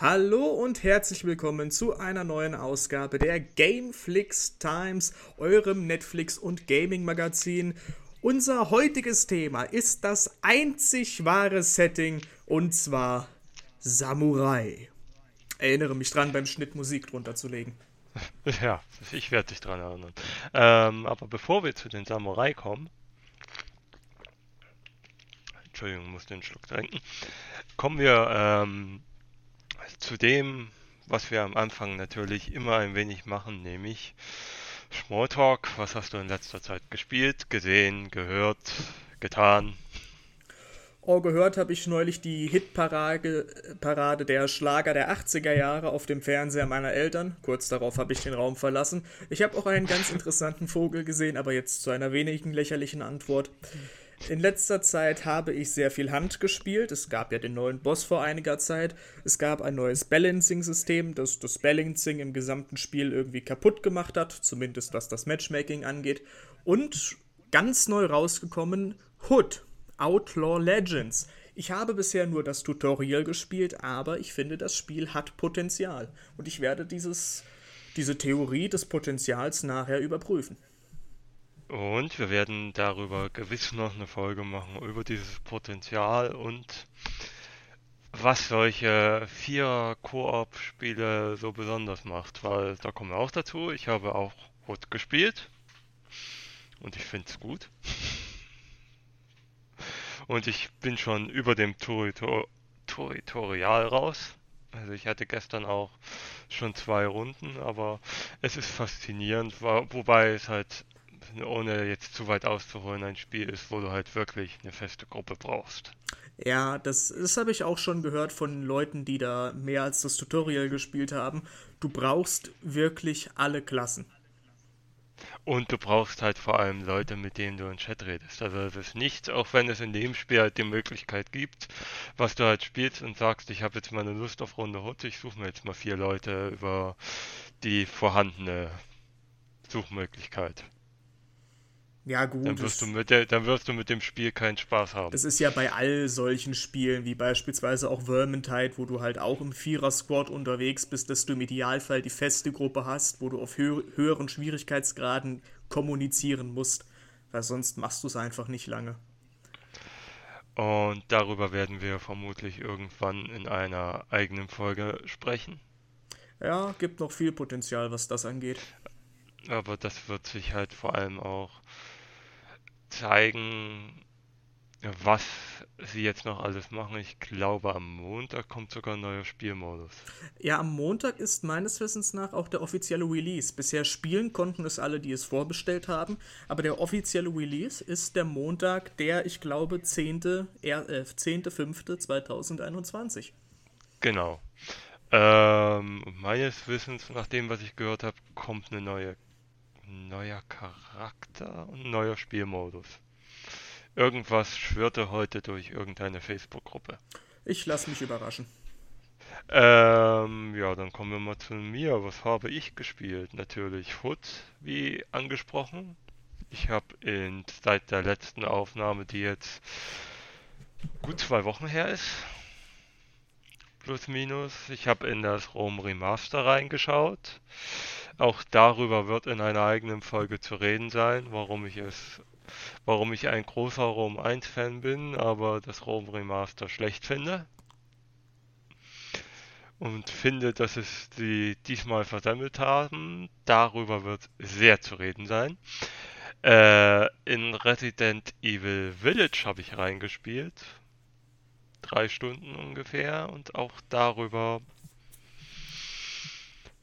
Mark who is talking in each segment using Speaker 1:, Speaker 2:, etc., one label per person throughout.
Speaker 1: Hallo und herzlich willkommen zu einer neuen Ausgabe der Gameflix Times, eurem Netflix- und Gaming-Magazin. Unser heutiges Thema ist das einzig wahre Setting und zwar Samurai. Erinnere mich dran, beim Schnitt Musik drunter zu legen.
Speaker 2: Ja, ich werde dich dran erinnern. Ähm, aber bevor wir zu den Samurai kommen, Entschuldigung, muss den Schluck trinken, kommen wir ähm, zu dem, was wir am Anfang natürlich immer ein wenig machen, nämlich Smalltalk. Was hast du in letzter Zeit gespielt, gesehen, gehört, getan?
Speaker 1: Oh, gehört habe ich neulich die Hitparade Parade der Schlager der 80er Jahre auf dem Fernseher meiner Eltern. Kurz darauf habe ich den Raum verlassen. Ich habe auch einen ganz interessanten Vogel gesehen, aber jetzt zu einer wenigen lächerlichen Antwort. In letzter Zeit habe ich sehr viel Hand gespielt. Es gab ja den neuen Boss vor einiger Zeit. Es gab ein neues Balancing-System, das das Balancing im gesamten Spiel irgendwie kaputt gemacht hat, zumindest was das Matchmaking angeht. Und ganz neu rausgekommen, Hood, Outlaw Legends. Ich habe bisher nur das Tutorial gespielt, aber ich finde, das Spiel hat Potenzial. Und ich werde dieses, diese Theorie des Potenzials nachher überprüfen.
Speaker 2: Und wir werden darüber gewiss noch eine Folge machen, über dieses Potenzial und was solche vier Koop-Spiele so besonders macht. Weil da kommen wir auch dazu. Ich habe auch Rot gespielt und ich finde es gut. Und ich bin schon über dem Tutorial raus. Also ich hatte gestern auch schon zwei Runden, aber es ist faszinierend, wobei es halt ohne jetzt zu weit auszuholen, ein Spiel ist, wo du halt wirklich eine feste Gruppe brauchst.
Speaker 1: Ja, das, das habe ich auch schon gehört von Leuten, die da mehr als das Tutorial gespielt haben. Du brauchst wirklich alle Klassen.
Speaker 2: Und du brauchst halt vor allem Leute, mit denen du in Chat redest. Also es ist nichts, auch wenn es in dem Spiel halt die Möglichkeit gibt, was du halt spielst und sagst, ich habe jetzt mal eine Lust auf Runde Hut, ich suche mir jetzt mal vier Leute über die vorhandene Suchmöglichkeit.
Speaker 1: Ja, gut.
Speaker 2: Dann wirst, du mit der, dann wirst du mit dem Spiel keinen Spaß haben.
Speaker 1: Das ist ja bei all solchen Spielen, wie beispielsweise auch Vermintide, wo du halt auch im Vierer-Squad unterwegs bist, dass du im Idealfall die feste Gruppe hast, wo du auf hö höheren Schwierigkeitsgraden kommunizieren musst. Weil sonst machst du es einfach nicht lange.
Speaker 2: Und darüber werden wir vermutlich irgendwann in einer eigenen Folge sprechen.
Speaker 1: Ja, gibt noch viel Potenzial, was das angeht.
Speaker 2: Aber das wird sich halt vor allem auch zeigen, was sie jetzt noch alles machen. Ich glaube, am Montag kommt sogar ein neuer Spielmodus.
Speaker 1: Ja, am Montag ist meines Wissens nach auch der offizielle Release. Bisher spielen konnten es alle, die es vorbestellt haben, aber der offizielle Release ist der Montag, der, ich glaube, 10.05.2021. Äh,
Speaker 2: genau. Ähm, meines Wissens, nach dem, was ich gehört habe, kommt eine neue neuer Charakter und neuer Spielmodus. Irgendwas schwirrte heute durch irgendeine Facebook-Gruppe.
Speaker 1: Ich lasse mich überraschen.
Speaker 2: Ähm, ja, dann kommen wir mal zu mir. Was habe ich gespielt? Natürlich Hood, wie angesprochen. Ich habe seit der letzten Aufnahme, die jetzt gut zwei Wochen her ist, plus minus, ich habe in das Rome Remaster reingeschaut. Auch darüber wird in einer eigenen Folge zu reden sein, warum ich es, warum ich ein großer Rom 1 Fan bin, aber das Rom Remaster schlecht finde. Und finde, dass es sie diesmal versammelt haben. Darüber wird sehr zu reden sein. Äh, in Resident Evil Village habe ich reingespielt. Drei Stunden ungefähr. Und auch darüber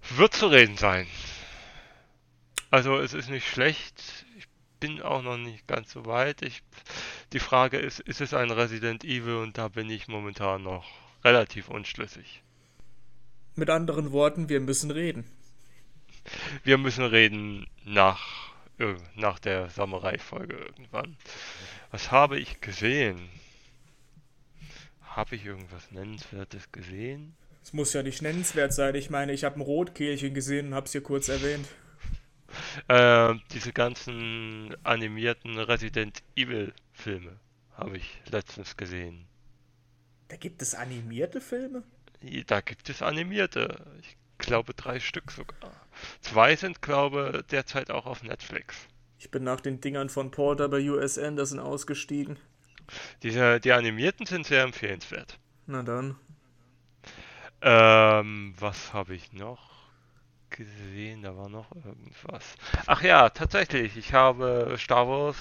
Speaker 2: wird zu reden sein. Also es ist nicht schlecht. Ich bin auch noch nicht ganz so weit. Ich, die Frage ist, ist es ein Resident Evil? Und da bin ich momentan noch relativ unschlüssig.
Speaker 1: Mit anderen Worten, wir müssen reden.
Speaker 2: Wir müssen reden nach, nach der Samurai-Folge irgendwann. Was habe ich gesehen? Habe ich irgendwas Nennenswertes gesehen?
Speaker 1: Es muss ja nicht nennenswert sein. Ich meine, ich habe ein Rotkehlchen gesehen und habe es hier kurz erwähnt.
Speaker 2: Äh, diese ganzen animierten Resident Evil Filme habe ich letztens gesehen.
Speaker 1: Da gibt es animierte Filme?
Speaker 2: da gibt es animierte. Ich glaube drei Stück sogar. Zwei sind, glaube derzeit auch auf Netflix.
Speaker 1: Ich bin nach den Dingern von Paul W.S. Anderson ausgestiegen.
Speaker 2: Diese, die animierten sind sehr empfehlenswert.
Speaker 1: Na dann.
Speaker 2: Ähm, was habe ich noch gesehen? Da war noch irgendwas. Ach ja, tatsächlich. Ich habe Star Wars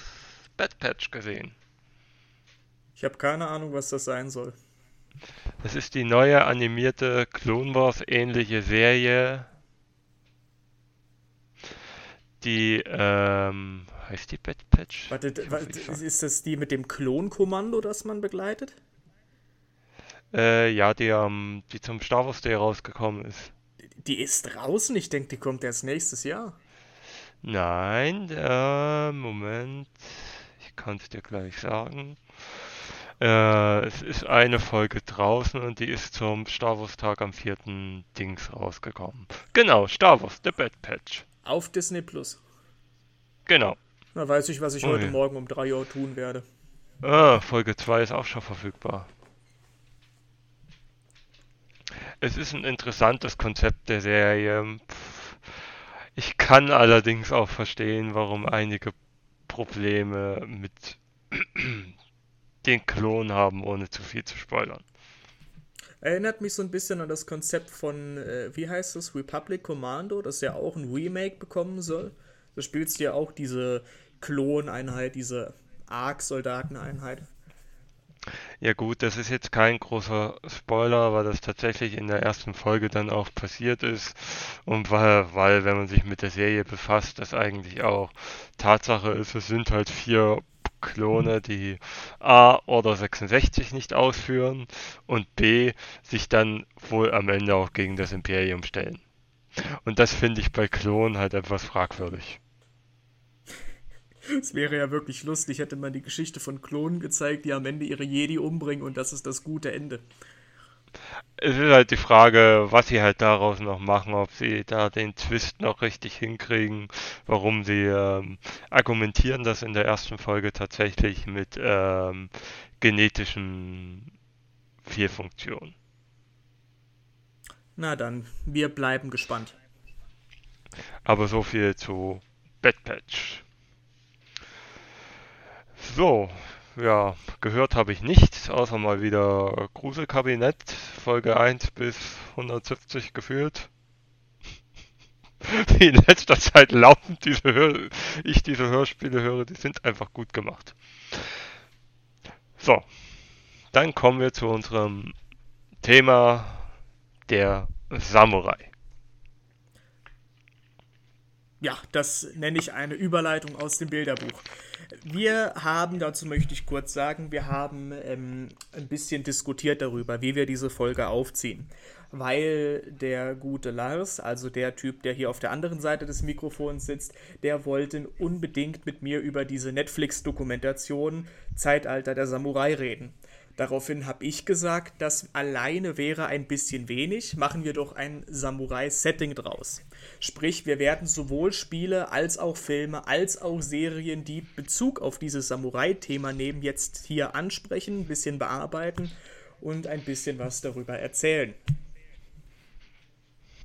Speaker 2: Bad Patch gesehen.
Speaker 1: Ich habe keine Ahnung, was das sein soll.
Speaker 2: Das ist die neue animierte Clone Wars ähnliche Serie. Die, ähm, heißt die Bad Patch?
Speaker 1: Warte, ist das die mit dem Klonkommando, das man begleitet?
Speaker 2: Äh, ja, die, ähm, die zum Star Wars Day rausgekommen ist.
Speaker 1: Die ist draußen? Ich denke, die kommt erst nächstes Jahr.
Speaker 2: Nein, äh, Moment. Ich kann es dir gleich sagen. Äh, es ist eine Folge draußen und die ist zum Star Wars Tag am 4. Dings rausgekommen. Genau, Star Wars, The Bad Patch.
Speaker 1: Auf Disney Plus.
Speaker 2: Genau.
Speaker 1: Na, weiß ich, was ich oh, heute. Morgen um 3 Uhr tun werde.
Speaker 2: Ah, Folge 2 ist auch schon verfügbar. Es ist ein interessantes Konzept der Serie. Ich kann allerdings auch verstehen, warum einige Probleme mit den Klon haben, ohne zu viel zu spoilern.
Speaker 1: Erinnert mich so ein bisschen an das Konzept von, äh, wie heißt das, Republic Commando, das ja auch ein Remake bekommen soll. Da spielst du ja auch diese Kloneinheit, diese Ark-Soldateneinheit.
Speaker 2: Ja gut, das ist jetzt kein großer Spoiler, weil das tatsächlich in der ersten Folge dann auch passiert ist und weil, weil wenn man sich mit der Serie befasst, das eigentlich auch Tatsache ist, es sind halt vier Klone, die A Order 66 nicht ausführen und B sich dann wohl am Ende auch gegen das Imperium stellen. Und das finde ich bei Klonen halt etwas fragwürdig.
Speaker 1: Es wäre ja wirklich lustig, hätte man die Geschichte von Klonen gezeigt, die am Ende ihre Jedi umbringen und das ist das gute Ende
Speaker 2: es ist halt die Frage, was sie halt daraus noch machen, ob sie da den Twist noch richtig hinkriegen, warum sie ähm, argumentieren das in der ersten Folge tatsächlich mit ähm, genetischen Fehlfunktionen.
Speaker 1: Na dann, wir bleiben gespannt.
Speaker 2: Aber so viel zu Bad Patch. So, ja, gehört habe ich nichts, außer mal wieder Gruselkabinett, Folge 1 bis 170 gefühlt. Wie in letzter Zeit laufend diese Hör ich diese Hörspiele höre, die sind einfach gut gemacht. So, dann kommen wir zu unserem Thema der Samurai.
Speaker 1: Ja, das nenne ich eine Überleitung aus dem Bilderbuch. Wir haben, dazu möchte ich kurz sagen, wir haben ähm, ein bisschen diskutiert darüber, wie wir diese Folge aufziehen. Weil der gute Lars, also der Typ, der hier auf der anderen Seite des Mikrofons sitzt, der wollte unbedingt mit mir über diese Netflix-Dokumentation Zeitalter der Samurai reden. Daraufhin habe ich gesagt, das alleine wäre ein bisschen wenig, machen wir doch ein Samurai-Setting draus. Sprich, wir werden sowohl Spiele als auch Filme als auch Serien, die Bezug auf dieses Samurai-Thema nehmen, jetzt hier ansprechen, ein bisschen bearbeiten und ein bisschen was darüber erzählen.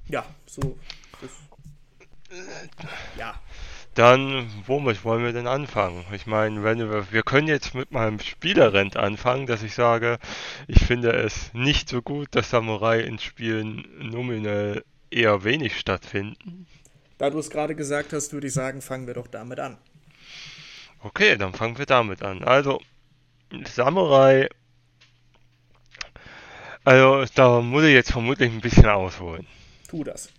Speaker 1: Ja, so. Das,
Speaker 2: ja. Dann, womit wollen wir denn anfangen? Ich meine, wenn wir, wir können jetzt mit meinem Spielerrent anfangen, dass ich sage, ich finde es nicht so gut, dass Samurai in Spielen nominell eher wenig stattfinden.
Speaker 1: Da du es gerade gesagt hast, würde ich sagen, fangen wir doch damit an.
Speaker 2: Okay, dann fangen wir damit an. Also, Samurai. Also, da muss ich jetzt vermutlich ein bisschen ausholen.
Speaker 1: Tu das.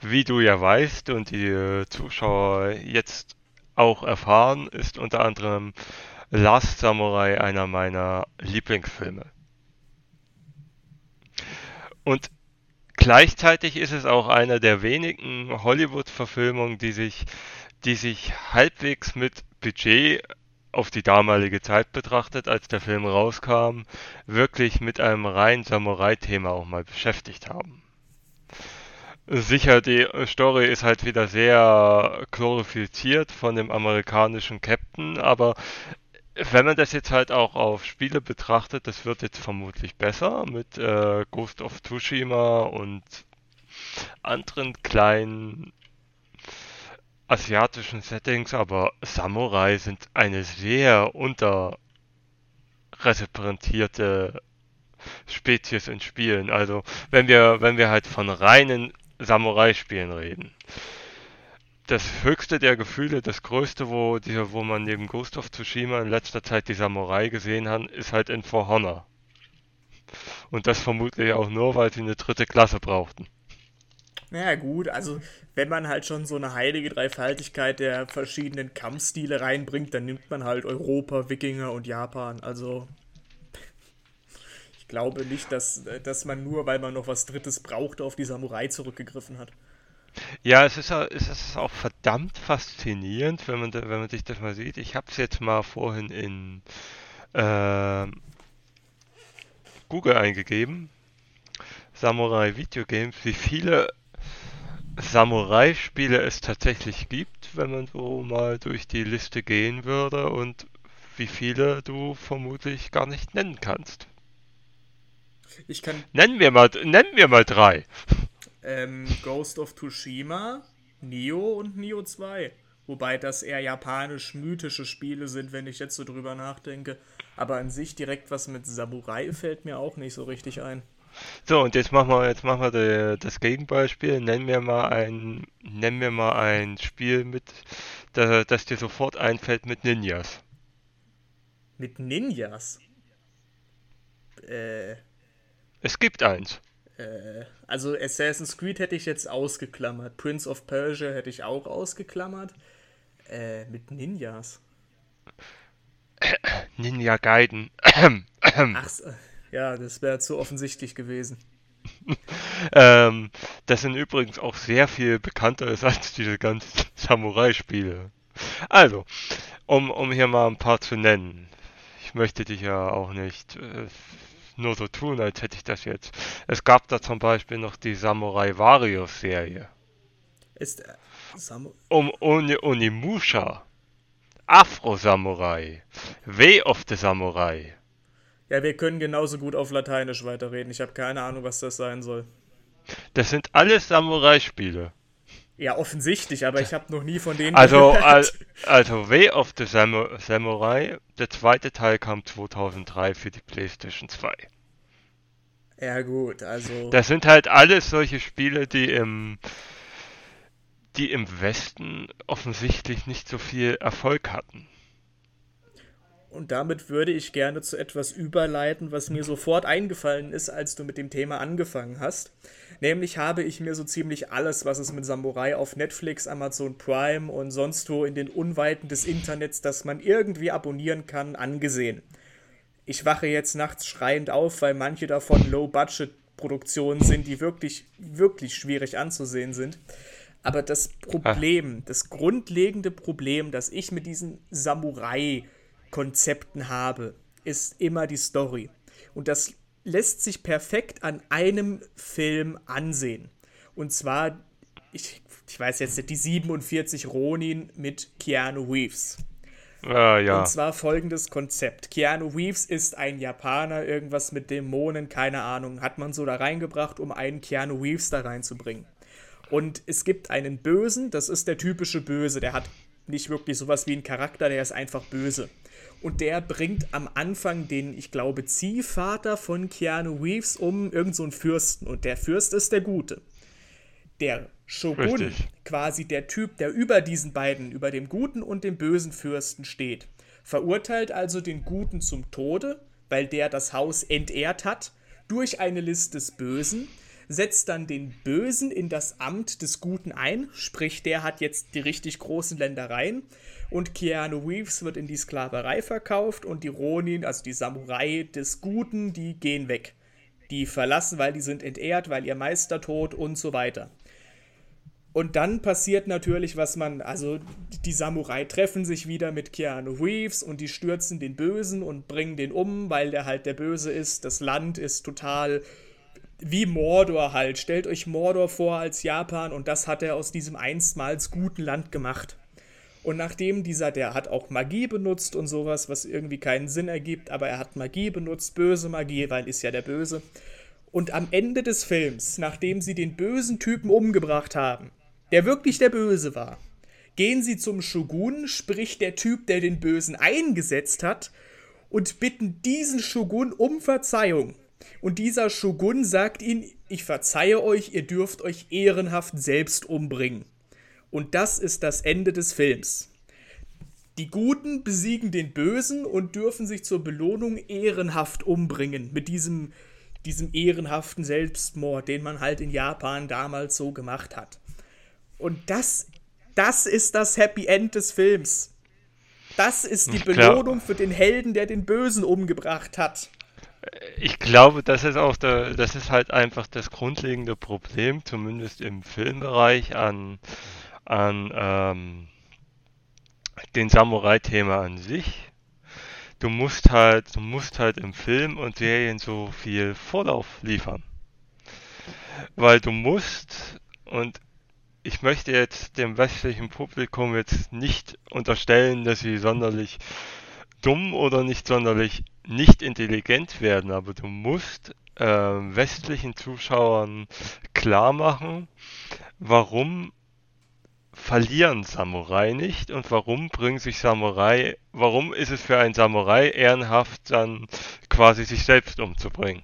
Speaker 2: Wie du ja weißt und die äh, Zuschauer jetzt auch erfahren, ist unter anderem Last Samurai einer meiner Lieblingsfilme. Und gleichzeitig ist es auch einer der wenigen Hollywood-Verfilmungen, die sich, die sich halbwegs mit Budget auf die damalige Zeit betrachtet, als der Film rauskam, wirklich mit einem rein Samurai-Thema auch mal beschäftigt haben. Sicher, die Story ist halt wieder sehr glorifiziert von dem amerikanischen Captain, aber wenn man das jetzt halt auch auf Spiele betrachtet, das wird jetzt vermutlich besser mit äh, Ghost of Tsushima und anderen kleinen asiatischen Settings, aber Samurai sind eine sehr unterrepräsentierte Spezies in Spielen. Also wenn wir, wenn wir halt von reinen Samurai-Spielen reden. Das höchste der Gefühle, das größte, wo, die, wo man neben Ghost of Tsushima in letzter Zeit die Samurai gesehen hat, ist halt in For Honor. Und das vermutlich auch nur, weil sie eine dritte Klasse brauchten.
Speaker 1: Naja, gut, also wenn man halt schon so eine heilige Dreifaltigkeit der verschiedenen Kampfstile reinbringt, dann nimmt man halt Europa, Wikinger und Japan. Also glaube nicht, dass, dass man nur, weil man noch was Drittes brauchte, auf die Samurai zurückgegriffen hat.
Speaker 2: Ja, es ist, es ist auch verdammt faszinierend, wenn man, wenn man sich das mal sieht. Ich habe es jetzt mal vorhin in äh, Google eingegeben. Samurai Video Games, wie viele Samurai-Spiele es tatsächlich gibt, wenn man so mal durch die Liste gehen würde und wie viele du vermutlich gar nicht nennen kannst.
Speaker 1: Ich kann.
Speaker 2: Nennen wir mal, nennen wir mal drei.
Speaker 1: Ähm, Ghost of Tsushima, Nio und Nio 2. Wobei das eher japanisch-mythische Spiele sind, wenn ich jetzt so drüber nachdenke. Aber an sich direkt was mit Samurai fällt mir auch nicht so richtig ein.
Speaker 2: So, und jetzt machen wir, jetzt machen wir das Gegenbeispiel. Nennen wir mal ein, nennen wir mal ein Spiel mit, das, das dir sofort einfällt mit Ninjas.
Speaker 1: Mit Ninjas? Äh.
Speaker 2: Es gibt eins.
Speaker 1: Äh, also Assassin's Creed hätte ich jetzt ausgeklammert. Prince of Persia hätte ich auch ausgeklammert. Äh, mit Ninjas.
Speaker 2: Ninja Gaiden.
Speaker 1: Ach, ja, das wäre zu offensichtlich gewesen.
Speaker 2: ähm, das sind übrigens auch sehr viel bekannter ist als diese ganzen Samurai-Spiele. Also, um, um hier mal ein paar zu nennen. Ich möchte dich ja auch nicht äh, nur so tun, als hätte ich das jetzt. Es gab da zum Beispiel noch die Samurai Warriors Serie.
Speaker 1: Ist äh, Samu
Speaker 2: um Oni Onimusha, Afro Samurai, Way of the Samurai,
Speaker 1: ja, wir können genauso gut auf Lateinisch weiterreden. Ich habe keine Ahnung, was das sein soll.
Speaker 2: Das sind alles Samurai-Spiele.
Speaker 1: Ja, offensichtlich, aber ich habe noch nie von denen
Speaker 2: also, gehört. also Way of the Samurai, der zweite Teil kam 2003 für die PlayStation 2.
Speaker 1: Ja gut, also...
Speaker 2: Das sind halt alles solche Spiele, die im, die im Westen offensichtlich nicht so viel Erfolg hatten.
Speaker 1: Und damit würde ich gerne zu etwas überleiten, was mir sofort eingefallen ist, als du mit dem Thema angefangen hast. Nämlich habe ich mir so ziemlich alles, was es mit Samurai auf Netflix, Amazon Prime und sonst wo in den Unweiten des Internets, das man irgendwie abonnieren kann, angesehen. Ich wache jetzt nachts schreiend auf, weil manche davon Low-Budget-Produktionen sind, die wirklich, wirklich schwierig anzusehen sind. Aber das Problem, das grundlegende Problem, das ich mit diesen Samurai Konzepten habe, ist immer die Story. Und das lässt sich perfekt an einem Film ansehen. Und zwar, ich, ich weiß jetzt nicht, die 47 Ronin mit Keanu Reeves.
Speaker 2: Ah, ja.
Speaker 1: Und zwar folgendes Konzept. Keanu Reeves ist ein Japaner, irgendwas mit Dämonen, keine Ahnung, hat man so da reingebracht, um einen Keanu Reeves da reinzubringen. Und es gibt einen Bösen, das ist der typische Böse, der hat nicht wirklich sowas wie einen Charakter, der ist einfach böse und der bringt am Anfang den, ich glaube, Ziehvater von Keanu Reeves um irgend so einen Fürsten und der Fürst ist der Gute. Der Shogun, Richtig. quasi der Typ, der über diesen beiden, über dem guten und dem bösen Fürsten steht, verurteilt also den Guten zum Tode, weil der das Haus entehrt hat, durch eine List des Bösen, setzt dann den Bösen in das Amt des Guten ein, sprich, der hat jetzt die richtig großen Ländereien und Keanu Reeves wird in die Sklaverei verkauft und die Ronin, also die Samurai des Guten, die gehen weg. Die verlassen, weil die sind entehrt, weil ihr Meister tot und so weiter. Und dann passiert natürlich, was man, also die Samurai treffen sich wieder mit Keanu Reeves und die stürzen den Bösen und bringen den um, weil der halt der Böse ist. Das Land ist total wie Mordor halt. Stellt euch Mordor vor als Japan und das hat er aus diesem einstmals guten Land gemacht. Und nachdem dieser, der hat auch Magie benutzt und sowas, was irgendwie keinen Sinn ergibt, aber er hat Magie benutzt, böse Magie, weil ist ja der Böse. Und am Ende des Films, nachdem sie den bösen Typen umgebracht haben, der wirklich der Böse war, gehen sie zum Shogun, sprich der Typ, der den Bösen eingesetzt hat, und bitten diesen Shogun um Verzeihung. Und dieser Shogun sagt ihnen, ich verzeihe euch, ihr dürft euch ehrenhaft selbst umbringen. Und das ist das Ende des Films. Die Guten besiegen den Bösen und dürfen sich zur Belohnung ehrenhaft umbringen. Mit diesem, diesem ehrenhaften Selbstmord, den man halt in Japan damals so gemacht hat. Und das, das ist das Happy End des Films. Das ist die Belohnung für den Helden, der den Bösen umgebracht hat.
Speaker 2: Ich glaube, das ist auch der, das ist halt einfach das grundlegende Problem, zumindest im Filmbereich an an ähm, den Samurai-Thema an sich. Du musst halt, du musst halt im Film und Serien so viel Vorlauf liefern. Weil du musst, und ich möchte jetzt dem westlichen Publikum jetzt nicht unterstellen, dass sie sonderlich dumm oder nicht sonderlich nicht intelligent werden, aber du musst äh, westlichen Zuschauern klar machen, warum verlieren Samurai nicht und warum bringen sich Samurai, warum ist es für einen Samurai ehrenhaft, dann quasi sich selbst umzubringen?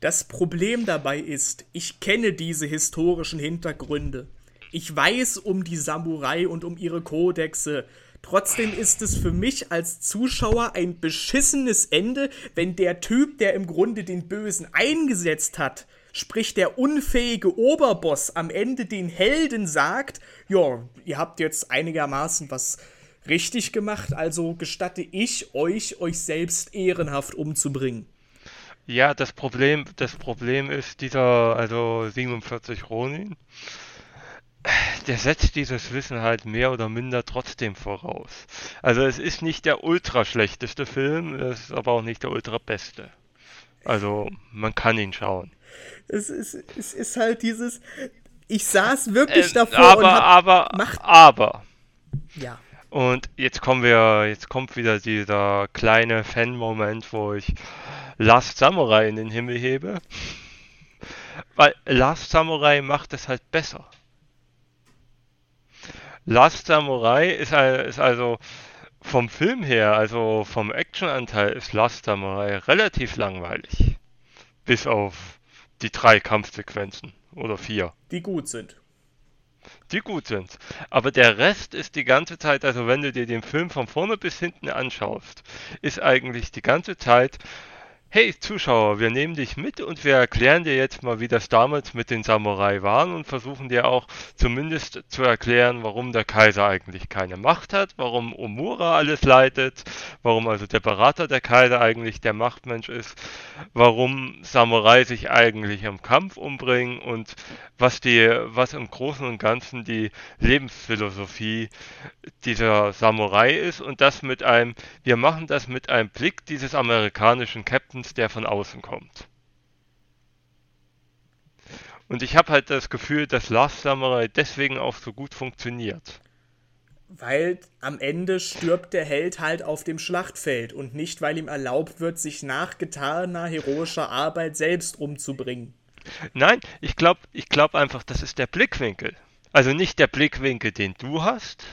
Speaker 1: Das Problem dabei ist, ich kenne diese historischen Hintergründe. Ich weiß um die Samurai und um ihre Kodexe. Trotzdem ist es für mich als Zuschauer ein beschissenes Ende, wenn der Typ, der im Grunde den Bösen eingesetzt hat, sprich der unfähige Oberboss am Ende den Helden sagt, ja, ihr habt jetzt einigermaßen was richtig gemacht, also gestatte ich euch, euch selbst ehrenhaft umzubringen.
Speaker 2: Ja, das Problem, das Problem ist dieser, also 47 Ronin, der setzt dieses Wissen halt mehr oder minder trotzdem voraus. Also es ist nicht der ultra schlechteste Film, es ist aber auch nicht der ultra beste. Also man kann ihn schauen
Speaker 1: es ist, es ist halt dieses. Ich saß wirklich äh, davor
Speaker 2: aber, und hab, aber, macht, aber.
Speaker 1: Ja.
Speaker 2: Und jetzt kommen wir, jetzt kommt wieder dieser kleine Fan-Moment, wo ich Last Samurai in den Himmel hebe. Weil Last Samurai macht es halt besser. Last Samurai ist, ist also vom Film her, also vom Actionanteil, ist Last Samurai relativ langweilig. Bis auf die drei Kampfsequenzen oder vier.
Speaker 1: Die gut sind.
Speaker 2: Die gut sind. Aber der Rest ist die ganze Zeit, also wenn du dir den Film von vorne bis hinten anschaust, ist eigentlich die ganze Zeit Hey Zuschauer, wir nehmen dich mit und wir erklären dir jetzt mal, wie das damals mit den Samurai waren und versuchen dir auch zumindest zu erklären, warum der Kaiser eigentlich keine Macht hat, warum Omura alles leitet, warum also der Berater der Kaiser eigentlich der Machtmensch ist, warum Samurai sich eigentlich im Kampf umbringen und was die, was im Großen und Ganzen die Lebensphilosophie dieser Samurai ist. Und das mit einem, wir machen das mit einem Blick dieses amerikanischen Captain meistens der von außen kommt. Und ich habe halt das Gefühl, dass Last Samurai deswegen auch so gut funktioniert.
Speaker 1: Weil am Ende stirbt der Held halt auf dem Schlachtfeld und nicht, weil ihm erlaubt wird, sich nach getaner heroischer Arbeit selbst umzubringen.
Speaker 2: Nein, ich glaube ich glaub einfach, das ist der Blickwinkel. Also nicht der Blickwinkel, den du hast,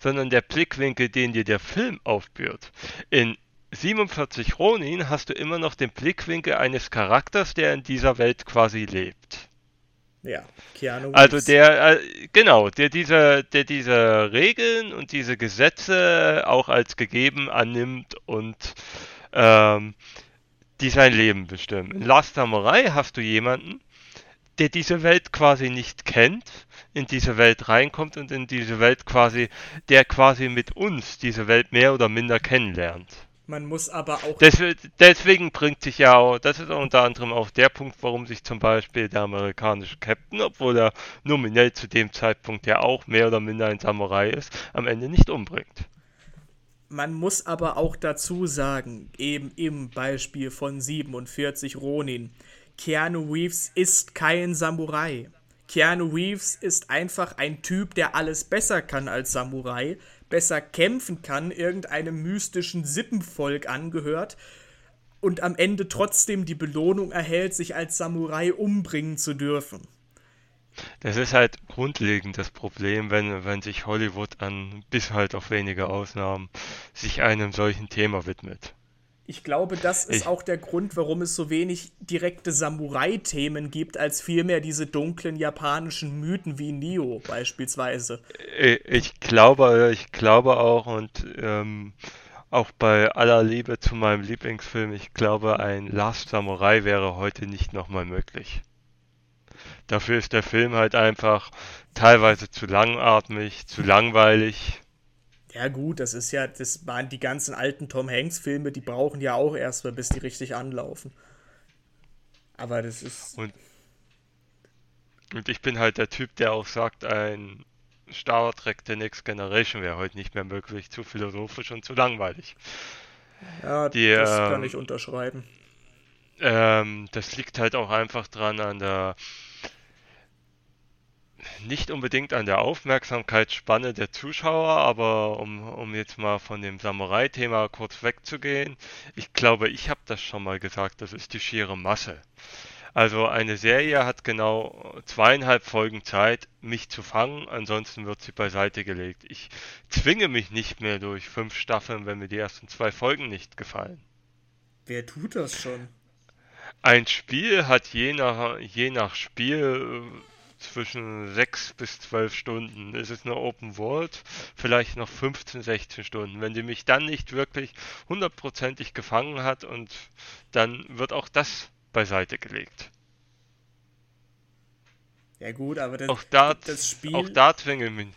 Speaker 2: sondern der Blickwinkel, den dir der Film aufführt. In 47 Ronin hast du immer noch den Blickwinkel eines Charakters, der in dieser Welt quasi lebt.
Speaker 1: Ja, Keanu
Speaker 2: Also der, äh, genau, der diese, der diese Regeln und diese Gesetze auch als gegeben annimmt und ähm, die sein Leben bestimmen. In Last Samurai hast du jemanden, der diese Welt quasi nicht kennt, in diese Welt reinkommt und in diese Welt quasi, der quasi mit uns diese Welt mehr oder minder kennenlernt.
Speaker 1: Man muss aber auch.
Speaker 2: Deswegen, deswegen bringt sich ja auch, das ist unter anderem auch der Punkt, warum sich zum Beispiel der amerikanische Captain, obwohl er nominell zu dem Zeitpunkt ja auch mehr oder minder ein Samurai ist, am Ende nicht umbringt.
Speaker 1: Man muss aber auch dazu sagen, eben im Beispiel von 47 Ronin, Keanu Reeves ist kein Samurai. Keanu Reeves ist einfach ein Typ, der alles besser kann als Samurai, besser kämpfen kann, irgendeinem mystischen Sippenvolk angehört und am Ende trotzdem die Belohnung erhält, sich als Samurai umbringen zu dürfen.
Speaker 2: Das ist halt grundlegend das Problem, wenn, wenn sich Hollywood an, bis halt auf wenige Ausnahmen, sich einem solchen Thema widmet.
Speaker 1: Ich glaube, das ist ich, auch der Grund, warum es so wenig direkte Samurai-Themen gibt, als vielmehr diese dunklen japanischen Mythen wie Neo beispielsweise.
Speaker 2: Ich glaube, ich glaube auch und ähm, auch bei aller Liebe zu meinem Lieblingsfilm, ich glaube, ein Last Samurai wäre heute nicht nochmal möglich. Dafür ist der Film halt einfach teilweise zu langatmig, zu langweilig.
Speaker 1: Ja gut, das ist ja, das waren die ganzen alten Tom Hanks Filme, die brauchen ja auch erstmal, bis die richtig anlaufen. Aber das ist.
Speaker 2: Und, und ich bin halt der Typ, der auch sagt, ein Star Trek The Next Generation wäre heute nicht mehr möglich, zu philosophisch und zu langweilig.
Speaker 1: Ja, die, das ähm, kann ich unterschreiben.
Speaker 2: Ähm, das liegt halt auch einfach dran an der nicht unbedingt an der Aufmerksamkeitsspanne der Zuschauer, aber um, um jetzt mal von dem Samurai-Thema kurz wegzugehen, ich glaube, ich habe das schon mal gesagt, das ist die schiere Masse. Also eine Serie hat genau zweieinhalb Folgen Zeit, mich zu fangen, ansonsten wird sie beiseite gelegt. Ich zwinge mich nicht mehr durch fünf Staffeln, wenn mir die ersten zwei Folgen nicht gefallen.
Speaker 1: Wer tut das schon?
Speaker 2: Ein Spiel hat je nach, je nach Spiel zwischen 6 bis 12 Stunden. Es ist eine Open World, vielleicht noch 15, 16 Stunden. Wenn die mich dann nicht wirklich hundertprozentig gefangen hat und dann wird auch das beiseite gelegt.
Speaker 1: Ja gut, aber das,
Speaker 2: auch da, das Spiel... Auch da zwinge ich mich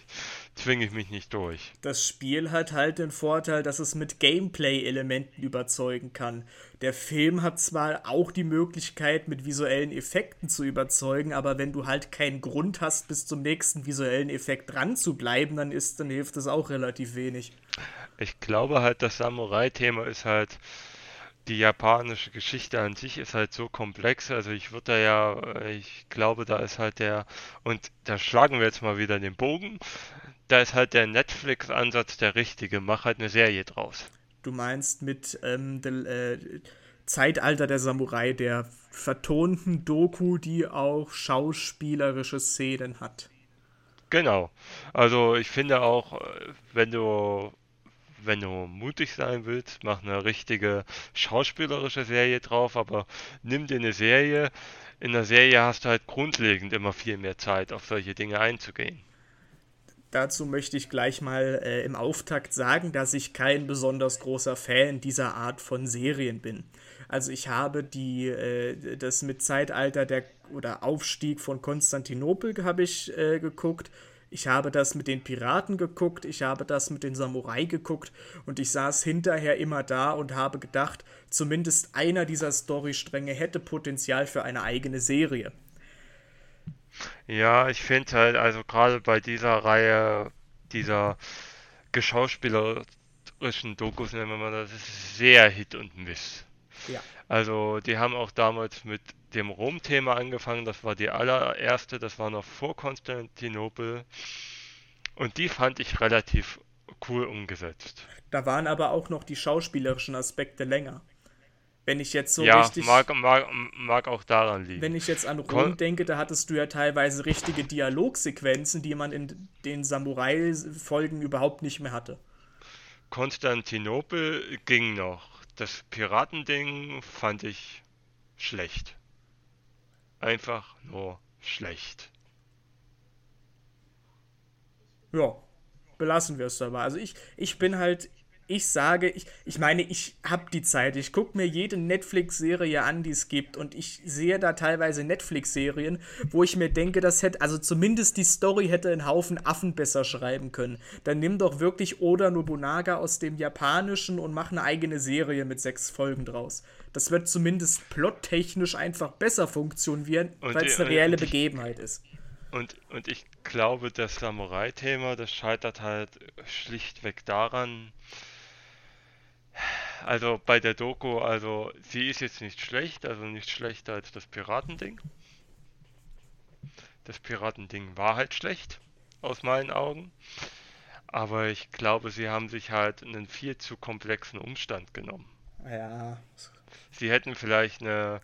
Speaker 2: zwinge ich mich nicht durch.
Speaker 1: Das Spiel hat halt den Vorteil, dass es mit Gameplay-Elementen überzeugen kann. Der Film hat zwar auch die Möglichkeit, mit visuellen Effekten zu überzeugen, aber wenn du halt keinen Grund hast, bis zum nächsten visuellen Effekt dran zu bleiben, dann ist, dann hilft das auch relativ wenig.
Speaker 2: Ich glaube halt, das Samurai-Thema ist halt die japanische Geschichte an sich ist halt so komplex. Also ich würde da ja, ich glaube, da ist halt der, und da schlagen wir jetzt mal wieder den Bogen da ist halt der Netflix-Ansatz der richtige. Mach halt eine Serie draus.
Speaker 1: Du meinst mit ähm, der, äh, Zeitalter der Samurai, der vertonten Doku, die auch schauspielerische Szenen hat.
Speaker 2: Genau. Also ich finde auch, äh, wenn du wenn du mutig sein willst, mach eine richtige schauspielerische Serie drauf, aber nimm dir eine Serie. In der Serie hast du halt grundlegend immer viel mehr Zeit, auf solche Dinge einzugehen.
Speaker 1: Dazu möchte ich gleich mal äh, im Auftakt sagen, dass ich kein besonders großer Fan dieser Art von Serien bin. Also ich habe die, äh, das mit Zeitalter der oder Aufstieg von Konstantinopel habe ich äh, geguckt. Ich habe das mit den Piraten geguckt, ich habe das mit den Samurai geguckt und ich saß hinterher immer da und habe gedacht, zumindest einer dieser Storystränge hätte Potenzial für eine eigene Serie.
Speaker 2: Ja, ich finde halt, also gerade bei dieser Reihe, dieser geschauspielerischen Dokus, nennen wir mal das, ist sehr Hit und Miss. Ja. Also, die haben auch damals mit dem Rom-Thema angefangen, das war die allererste, das war noch vor Konstantinopel. Und die fand ich relativ cool umgesetzt.
Speaker 1: Da waren aber auch noch die schauspielerischen Aspekte länger. Wenn ich jetzt so
Speaker 2: ja,
Speaker 1: richtig.
Speaker 2: Mag, mag, mag auch daran liegen.
Speaker 1: Wenn ich jetzt an Rom Kon denke, da hattest du ja teilweise richtige Dialogsequenzen, die man in den Samurai-Folgen überhaupt nicht mehr hatte.
Speaker 2: Konstantinopel ging noch. Das Piratending fand ich schlecht. Einfach nur schlecht.
Speaker 1: Ja, belassen wir es dabei. Also ich, ich bin halt ich sage, ich, ich meine, ich habe die Zeit. Ich gucke mir jede Netflix-Serie an, die es gibt. Und ich sehe da teilweise Netflix-Serien, wo ich mir denke, das hätte, also zumindest die Story hätte einen Haufen Affen besser schreiben können. Dann nimm doch wirklich Oda Nobunaga aus dem Japanischen und mach eine eigene Serie mit sechs Folgen draus. Das wird zumindest plottechnisch einfach besser funktionieren, weil es eine reelle Begebenheit ist.
Speaker 2: Und, und ich glaube, das Samurai-Thema, das scheitert halt schlichtweg daran, also bei der Doku, also sie ist jetzt nicht schlecht, also nicht schlechter als das Piratending. Das Piratending war halt schlecht, aus meinen Augen. Aber ich glaube, sie haben sich halt einen viel zu komplexen Umstand genommen.
Speaker 1: Ja.
Speaker 2: Sie hätten vielleicht eine,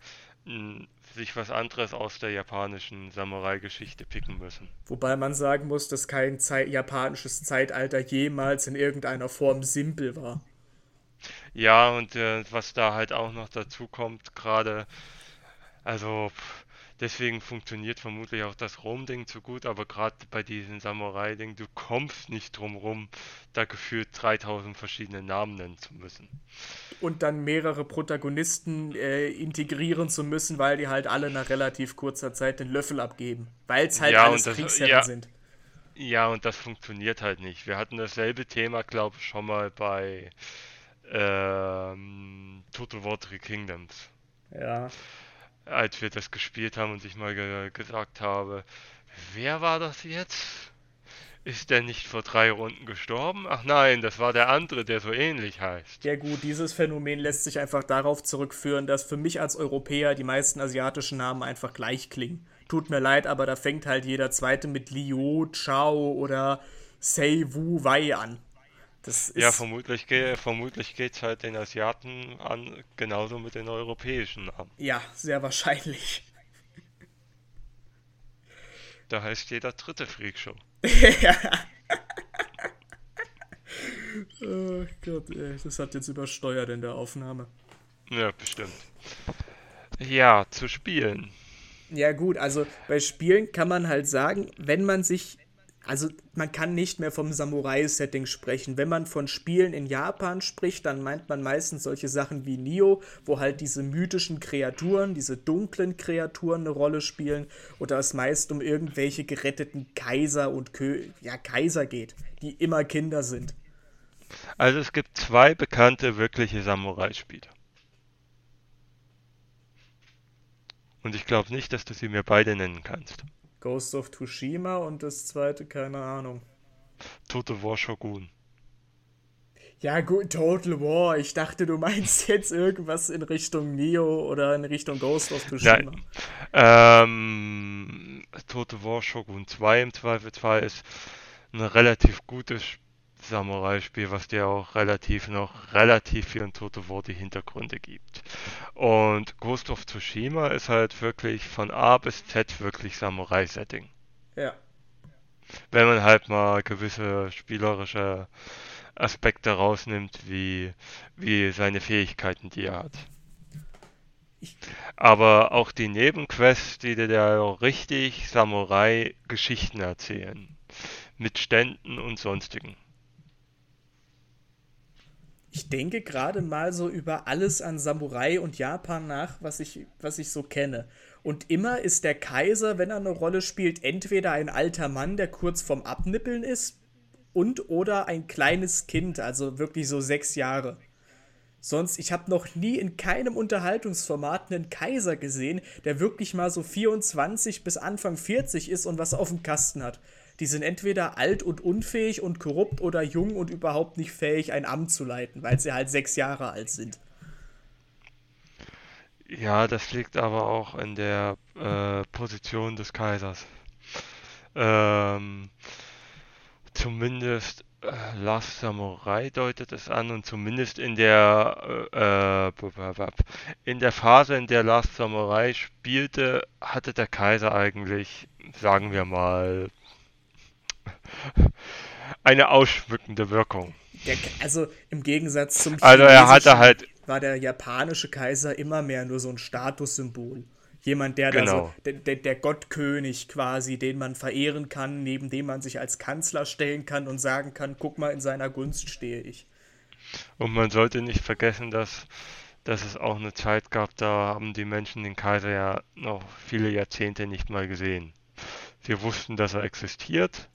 Speaker 2: n- sich was anderes aus der japanischen Samurai-Geschichte picken müssen.
Speaker 1: Wobei man sagen muss, dass kein Zei japanisches Zeitalter jemals in irgendeiner Form simpel war.
Speaker 2: Ja, und äh, was da halt auch noch dazu kommt, gerade, also pff, deswegen funktioniert vermutlich auch das Rom-Ding zu gut, aber gerade bei diesem Samurai-Ding, du kommst nicht drum rum, da gefühlt 3000 verschiedene Namen nennen zu müssen.
Speaker 1: Und dann mehrere Protagonisten äh, integrieren zu müssen, weil die halt alle nach relativ kurzer Zeit den Löffel abgeben. Weil es halt
Speaker 2: Ja,
Speaker 1: alles
Speaker 2: das-
Speaker 1: Kriegsherren
Speaker 2: ja.
Speaker 1: sind.
Speaker 2: Ja, und das funktioniert halt nicht. Wir hatten dasselbe Thema, glaube ich, schon mal bei ähm, Total War Three Kingdoms.
Speaker 1: Ja.
Speaker 2: als wir das gespielt haben und ich mal ge gesagt habe, wer war das jetzt? Ist der nicht vor drei Runden gestorben? Ach nein, das war der andere, der so ähnlich heißt.
Speaker 1: Ja gut, dieses Phänomen lässt sich einfach darauf zurückführen, dass für mich als Europäer die meisten asiatischen Namen einfach gleich klingen. Tut mir leid, aber da fängt halt jeder zweite mit Liu, Chao oder Sei Wu Wei an. Ist
Speaker 2: Ja, vermutlich, ge vermutlich geht's halt den Asiaten an, genauso mit den europäischen Namen.
Speaker 1: ja sehr wahrscheinlich.
Speaker 2: Da heißt jeder dritte Freakshow.
Speaker 1: Oh Gott, ey, das hat jetzt übersteuert in der Aufnahme.
Speaker 2: Ja, bestimmt. Ja, zu spielen.
Speaker 1: Ja gut, also bei Spielen kann man halt sagen, wenn man sich, also man kann nicht mehr vom Samurai-Setting sprechen. Wenn man von Spielen in Japan spricht, dann meint man meistens solche Sachen wie Nioh, wo halt diese mythischen Kreaturen, diese dunklen Kreaturen eine Rolle spielen oder es meist um irgendwelche geretteten Kaiser und Kö ja, Kaiser geht, die immer Kinder sind.
Speaker 2: Also es gibt zwei bekannte wirkliche Samurai-Spiele. Und ich glaube nicht, dass du sie mir beide nennen kannst.
Speaker 1: Ghost of Tsushima und das zweite, keine Ahnung.
Speaker 2: Total War Shogun.
Speaker 1: Ja, gut, Total War. Ich dachte, du meinst jetzt irgendwas in Richtung Neo oder in Richtung Ghost of Tsushima.
Speaker 2: Nein. Ähm, Total War Shogun 2 im Zweifelsfall ist ein relativ gutes Samurai-Spiel, was dir auch relativ noch relativ viel War die Hintergründe gibt. Und Ghost of Tsushima ist halt wirklich von A bis Z wirklich Samurai-Setting.
Speaker 1: Ja.
Speaker 2: Wenn man halt mal gewisse spielerische Aspekte rausnimmt, wie, wie seine Fähigkeiten, die er hat. Aber auch die Nebenquests, die dir da auch richtig Samurai-Geschichten erzählen. Mit Ständen und sonstigen.
Speaker 1: Ich denke gerade mal so über alles an Samurai und Japan nach, was ich, was ich so kenne. Und immer ist der Kaiser, wenn er eine Rolle spielt, entweder ein alter Mann, der kurz vorm Abnippeln ist, und oder ein kleines Kind, also wirklich so sechs Jahre. Sonst, ich habe noch nie in keinem Unterhaltungsformat einen Kaiser gesehen, der wirklich mal so 24 bis Anfang 40 ist und was auf dem Kasten hat. Die sind entweder alt und unfähig und korrupt oder jung und überhaupt nicht fähig, ein Amt zu leiten, weil sie halt sechs Jahre alt sind.
Speaker 2: Ja, das liegt aber auch in der äh, Position des Kaisers. Ähm, zumindest äh, Last Samurai deutet es an und zumindest in der äh, äh, in der Phase, in der Last Samurai spielte, hatte der Kaiser eigentlich, sagen wir mal, eine ausschmückende Wirkung.
Speaker 1: Der, also im Gegensatz zum
Speaker 2: Also er hatte halt-
Speaker 1: war der japanische Kaiser immer mehr nur so ein Statussymbol. Jemand, der da
Speaker 2: Genau.
Speaker 1: so, der, der, der Gottkönig quasi, den man verehren kann, neben dem man sich als Kanzler stellen kann und sagen kann, guck mal, in seiner Gunst stehe ich.
Speaker 2: Und man sollte nicht vergessen, dass, dass es auch eine Zeit gab, da haben die Menschen den Kaiser ja noch viele Jahrzehnte nicht mal gesehen. Sie wussten, dass er existiert.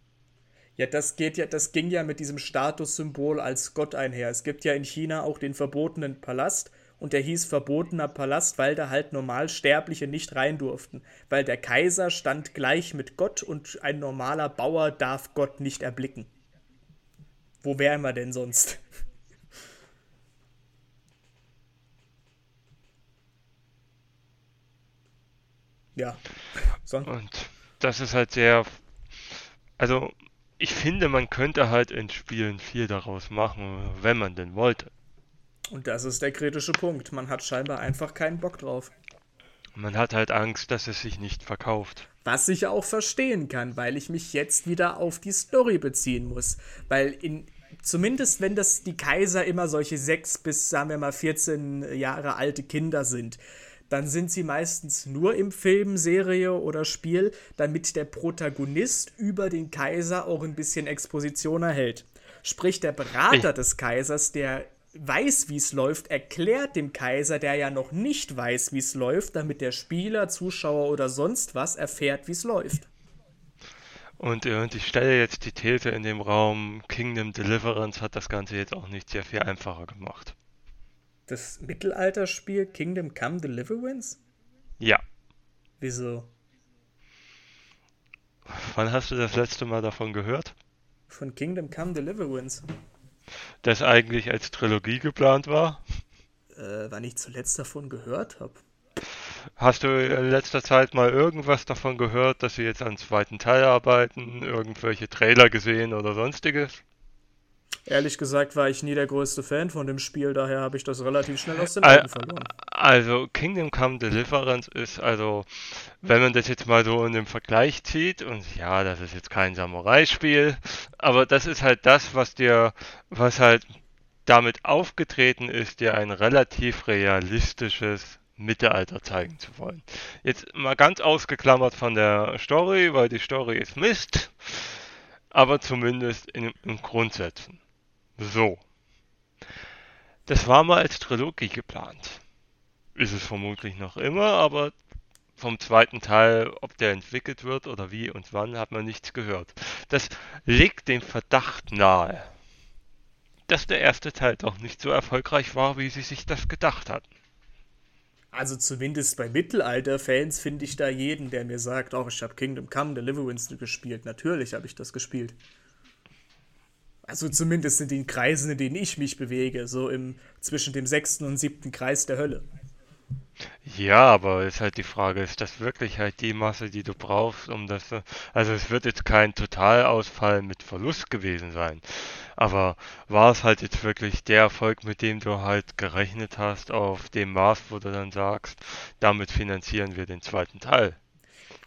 Speaker 1: Ja, das geht ja, das ging ja mit diesem Statussymbol als Gott einher. Es gibt ja in China auch den verbotenen Palast und der hieß verbotener Palast, weil da halt Normalsterbliche nicht rein durften. Weil der Kaiser stand gleich mit Gott und ein normaler Bauer darf Gott nicht erblicken. Wo wären wir denn sonst? Ja. Son
Speaker 2: Und das ist halt sehr. Also, ich finde, man könnte halt in Spielen viel daraus machen, wenn man denn wollte.
Speaker 1: Und das ist der kritische Punkt. Man hat scheinbar einfach keinen Bock drauf.
Speaker 2: Man hat halt Angst, dass es sich nicht verkauft.
Speaker 1: Was ich auch verstehen kann, weil ich mich jetzt wieder auf die Story beziehen muss. Weil in, zumindest wenn das die Kaiser immer solche sechs bis, sagen wir mal, 14 Jahre alte Kinder sind, dann sind sie meistens nur im Film, Serie oder Spiel, damit der Protagonist über den Kaiser auch ein bisschen Exposition erhält. Sprich, der Berater des Kaisers, der weiß, wie es läuft, erklärt dem Kaiser, der ja noch nicht weiß, wie es läuft, damit der Spieler, Zuschauer oder sonst was erfährt, wie es läuft.
Speaker 2: Und, äh, und ich stelle jetzt die These in dem Raum, Kingdom Deliverance hat das Ganze jetzt auch nicht sehr viel einfacher gemacht.
Speaker 1: Das Mittelalterspiel Kingdom Come Deliverance?
Speaker 2: Ja.
Speaker 1: Wieso?
Speaker 2: Wann hast du das letzte Mal davon gehört?
Speaker 1: Von Kingdom Come Deliverance
Speaker 2: das eigentlich als Trilogie geplant war?
Speaker 1: Äh, wann ich zuletzt davon gehört habe.
Speaker 2: Hast du in letzter Zeit mal irgendwas davon gehört, dass sie jetzt an zweiten Teil arbeiten, irgendwelche Trailer gesehen oder sonstiges?
Speaker 1: Ehrlich gesagt war ich nie der größte Fan von dem Spiel, daher habe ich das relativ schnell aus den Augen verloren.
Speaker 2: Also Kingdom Come Deliverance ist also, wenn man das jetzt mal so in dem Vergleich zieht, und ja, das ist jetzt kein Samurai-Spiel, aber das ist halt das, was dir, was halt damit aufgetreten ist, dir ein relativ realistisches Mittelalter zeigen zu wollen. Jetzt mal ganz ausgeklammert von der Story, weil die Story ist Mist, aber zumindest in, in Grundsätzen. So. Das war mal als Trilogie geplant. Ist es vermutlich noch immer, aber vom zweiten Teil, ob der entwickelt wird oder wie und wann, hat man nichts gehört. Das legt den Verdacht nahe, dass der erste Teil doch nicht so erfolgreich war, wie sie sich das gedacht hatten.
Speaker 1: Also zumindest bei Mittelalter-Fans finde ich da jeden, der mir sagt, oh, ich habe Kingdom Come Deliverance gespielt. Natürlich habe ich das gespielt. Also zumindest in den Kreisen, in denen ich mich bewege, so im zwischen dem sechsten und siebten Kreis der Hölle.
Speaker 2: Ja, aber ist halt die Frage, ist das wirklich halt die Masse, die du brauchst, um das Also es wird jetzt kein Totalausfall mit Verlust gewesen sein. Aber war es halt jetzt wirklich der Erfolg, mit dem du halt gerechnet hast, auf dem Maß, wo du dann sagst, damit finanzieren wir den zweiten Teil?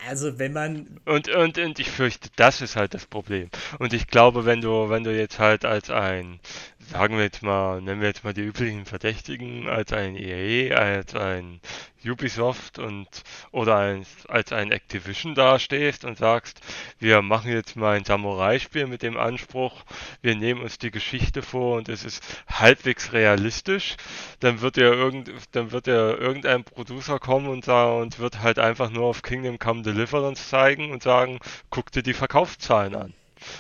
Speaker 1: Also wenn man.
Speaker 2: Und, und, und ich fürchte, das ist halt das Problem. Und ich glaube, wenn du, wenn du jetzt halt als ein, sagen wir jetzt mal, nennen wir jetzt mal die üblichen Verdächtigen, als ein EA, als ein Ubisoft und oder als, als ein Activision dastehst und sagst, wir machen jetzt mal ein Samurai-Spiel mit dem Anspruch, wir nehmen uns die Geschichte vor und es ist halbwegs realistisch, dann wird ja irgend, dann wird ja irgendein Producer kommen und sagen und wird halt einfach nur auf Kingdom Come Deliverance zeigen und sagen, guck dir die Verkaufszahlen an.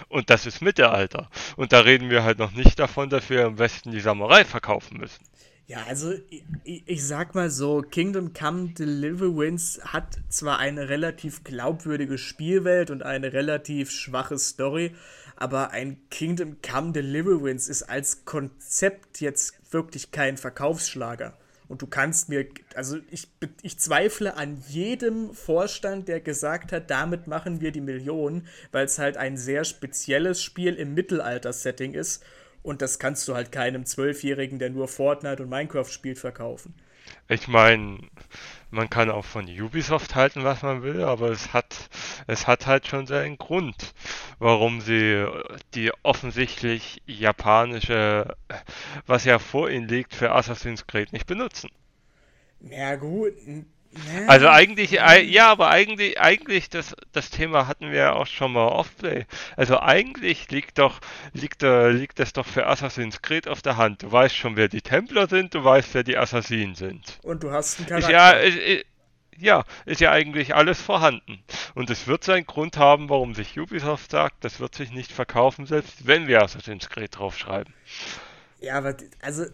Speaker 2: Und das ist Mittelalter. Und da reden wir halt noch nicht davon, dass wir im Westen die Samurai verkaufen müssen.
Speaker 1: Ja, also ich, ich, sag mal so, Kingdom Come Deliverance hat zwar eine relativ glaubwürdige Spielwelt und eine relativ schwache Story, aber ein Kingdom Come Deliverance ist als Konzept jetzt wirklich kein Verkaufsschlager. Und du kannst mir, also ich, ich zweifle an jedem Vorstand, der gesagt hat, damit machen wir die Millionen, weil es halt ein sehr spezielles Spiel im Mittelalter-Setting ist und das kannst du halt keinem Zwölfjährigen, der nur Fortnite und Minecraft spielt, verkaufen.
Speaker 2: Ich meine, man kann auch von Ubisoft halten, was man will, aber es hat, es hat halt schon seinen Grund, warum sie die offensichtlich japanische, was ja vor ihnen liegt, für Assassin's Creed nicht benutzen.
Speaker 1: Ja gut,
Speaker 2: also eigentlich, ja, aber eigentlich, eigentlich das, das Thema hatten wir ja auch schon mal off-play. Also eigentlich liegt doch, liegt, äh, liegt das doch für Assassin's Creed auf der Hand. Du weißt schon, wer die Templer sind, du weißt, wer die Assassinen sind.
Speaker 1: Und du hast einen Charakter.
Speaker 2: Ist ja, ist, ja, ist ja eigentlich alles vorhanden. Und es wird seinen Grund haben, warum sich Ubisoft sagt, das wird sich nicht verkaufen, selbst wenn wir Assassin's Creed draufschreiben.
Speaker 1: Ja, aber also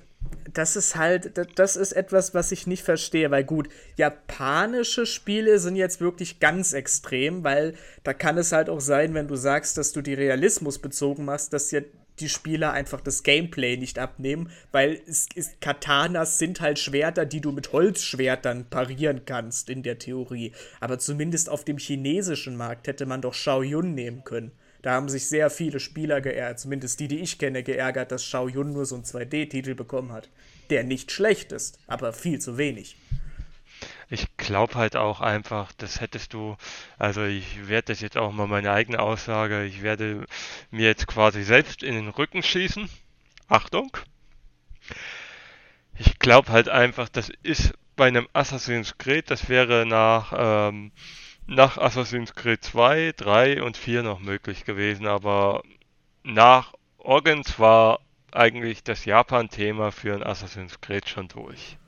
Speaker 1: das ist halt, das ist etwas, was ich nicht verstehe, weil gut, japanische Spiele sind jetzt wirklich ganz extrem, weil da kann es halt auch sein, wenn du sagst, dass du die Realismus bezogen machst, dass dir die Spieler einfach das Gameplay nicht abnehmen, weil es ist, Katanas sind halt Schwerter, die du mit Holzschwertern parieren kannst in der Theorie. Aber zumindest auf dem chinesischen Markt hätte man doch Shao Yun nehmen können. Da haben sich sehr viele Spieler geärgert, zumindest die, die ich kenne, geärgert, dass Shao Yun nur so einen 2D-Titel bekommen hat. Der nicht schlecht ist, aber viel zu wenig.
Speaker 2: Ich glaube halt auch einfach, das hättest du, also ich werde das jetzt auch mal meine eigene Aussage, ich werde mir jetzt quasi selbst in den Rücken schießen. Achtung. Ich glaube halt einfach, das ist bei einem Assassin's Creed, das wäre nach, ähm, nach Assassin's Creed 2, 3 und 4 noch möglich gewesen, aber nach Organs war eigentlich das Japan-Thema für ein Assassin's Creed schon durch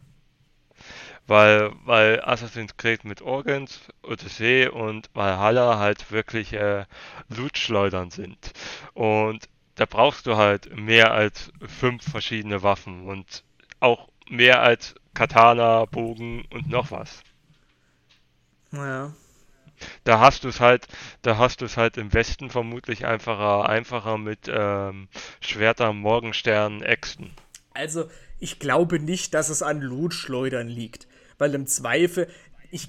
Speaker 2: weil, weil Assassin's Creed mit Organs, Odyssey und Valhalla halt wirklich äh, Loot-Schleudern sind. Und da brauchst du halt mehr als fünf verschiedene Waffen und auch mehr als Katana, Bogen und noch was.
Speaker 1: Naja.
Speaker 2: Da hast du es halt, da hast du es halt im Westen vermutlich einfacher, einfacher mit ähm, Schwertern, Morgensternen, Äxten.
Speaker 1: Also, ich glaube nicht, dass es an Loot-Schleudern liegt weil im Zweifel, ich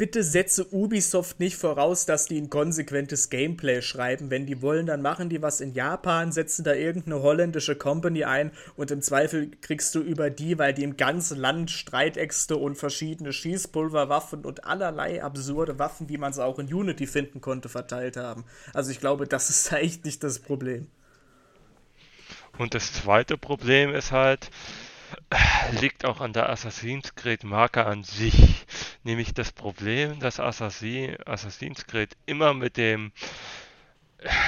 Speaker 1: bitte setze Ubisoft nicht voraus, dass die ein konsequentes Gameplay schreiben. Wenn die wollen, dann machen die was in Japan, setzen da irgendeine holländische Company ein und im Zweifel kriegst du über die, weil die im ganzen Land Streitäxte und verschiedene Schießpulverwaffen und allerlei absurde Waffen, wie man es auch in Unity finden konnte, verteilt haben. Also ich glaube, das ist echt nicht das Problem.
Speaker 2: Und das zweite Problem ist halt, liegt auch an der Assassin's Creed Marke an sich. Nämlich das Problem, dass Assassin, Assassin's Creed immer mit dem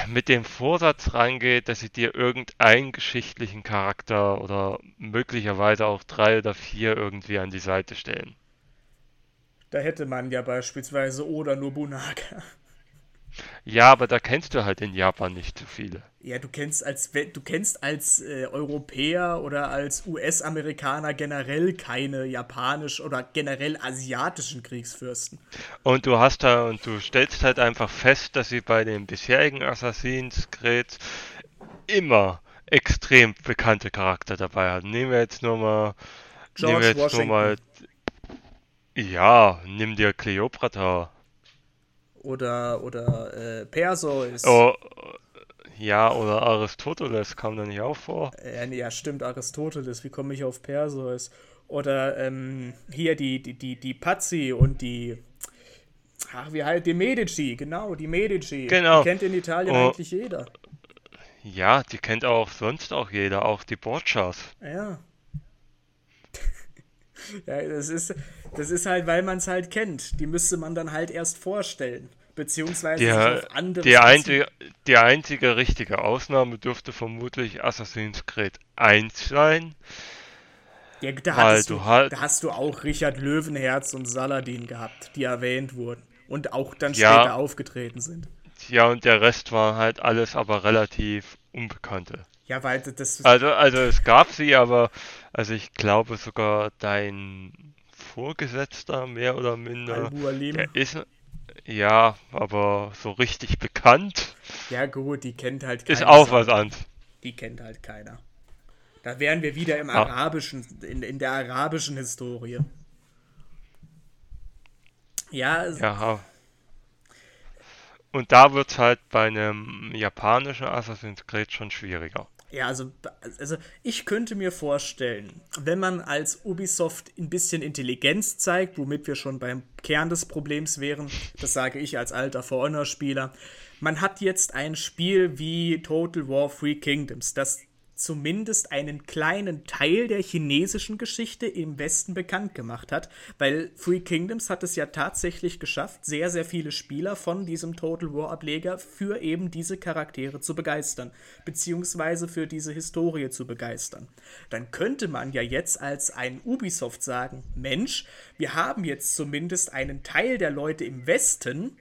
Speaker 2: mit dem Vorsatz reingeht, dass sie dir irgendeinen geschichtlichen Charakter oder möglicherweise auch drei oder vier irgendwie an die Seite stellen.
Speaker 1: Da hätte man ja beispielsweise Oda Nobunaga.
Speaker 2: Ja, aber da kennst du halt in Japan nicht so viele.
Speaker 1: Ja, du kennst als du kennst als äh, Europäer oder als US-Amerikaner generell keine japanisch oder generell asiatischen Kriegsfürsten.
Speaker 2: Und du hast da und du stellst halt einfach fest, dass sie bei den bisherigen Assassins Creed immer extrem bekannte Charakter dabei haben. Nehmen wir jetzt nur mal George nehmen wir jetzt Washington. nur mal ja, nimm dir Cleopatra
Speaker 1: oder, oder äh, Perseus.
Speaker 2: Oh, ja, oder Aristoteles kam da nicht auch vor.
Speaker 1: Ja, ja, stimmt, Aristoteles. Wie komme ich auf Perseus? Oder ähm, hier die, die, die, die Pazzi und die. Ach, wie halt die Medici, genau, die Medici.
Speaker 2: Genau.
Speaker 1: Die kennt in Italien oh. eigentlich jeder.
Speaker 2: Ja, die kennt auch sonst auch jeder, auch die Borgias.
Speaker 1: Ja. ja, das ist, das ist halt, weil man es halt kennt. Die müsste man dann halt erst vorstellen. Beziehungsweise
Speaker 2: der,
Speaker 1: auf andere.
Speaker 2: Die einzige, die einzige richtige Ausnahme dürfte vermutlich Assassin's Creed 1 sein.
Speaker 1: Ja, da, du, halt, da hast du auch Richard Löwenherz und Saladin gehabt, die erwähnt wurden. Und auch dann ja, später aufgetreten sind.
Speaker 2: Ja, und der Rest war halt alles aber relativ Unbekannte.
Speaker 1: Ja, weil das.
Speaker 2: Also, also es gab sie, aber also ich glaube sogar dein Vorgesetzter mehr oder minder. Der ist ja, aber so richtig bekannt.
Speaker 1: Ja gut, die kennt halt keiner.
Speaker 2: Ist auch was anderes.
Speaker 1: Die kennt halt keiner. Da wären wir wieder im Ach. arabischen, in, in der arabischen Historie. Ja.
Speaker 2: Ja. Und da wird es halt bei einem japanischen Assassin's Creed schon schwieriger.
Speaker 1: Ja, also, also ich könnte mir vorstellen, wenn man als Ubisoft ein bisschen Intelligenz zeigt, womit wir schon beim Kern des Problems wären, das sage ich als alter For Honor-Spieler, man hat jetzt ein Spiel wie Total War Free Kingdoms, das zumindest einen kleinen Teil der chinesischen Geschichte im Westen bekannt gemacht hat, weil Free Kingdoms hat es ja tatsächlich geschafft, sehr, sehr viele Spieler von diesem Total War Ableger für eben diese Charaktere zu begeistern, beziehungsweise für diese Historie zu begeistern. Dann könnte man ja jetzt als ein Ubisoft sagen, Mensch, wir haben jetzt zumindest einen Teil der Leute im Westen,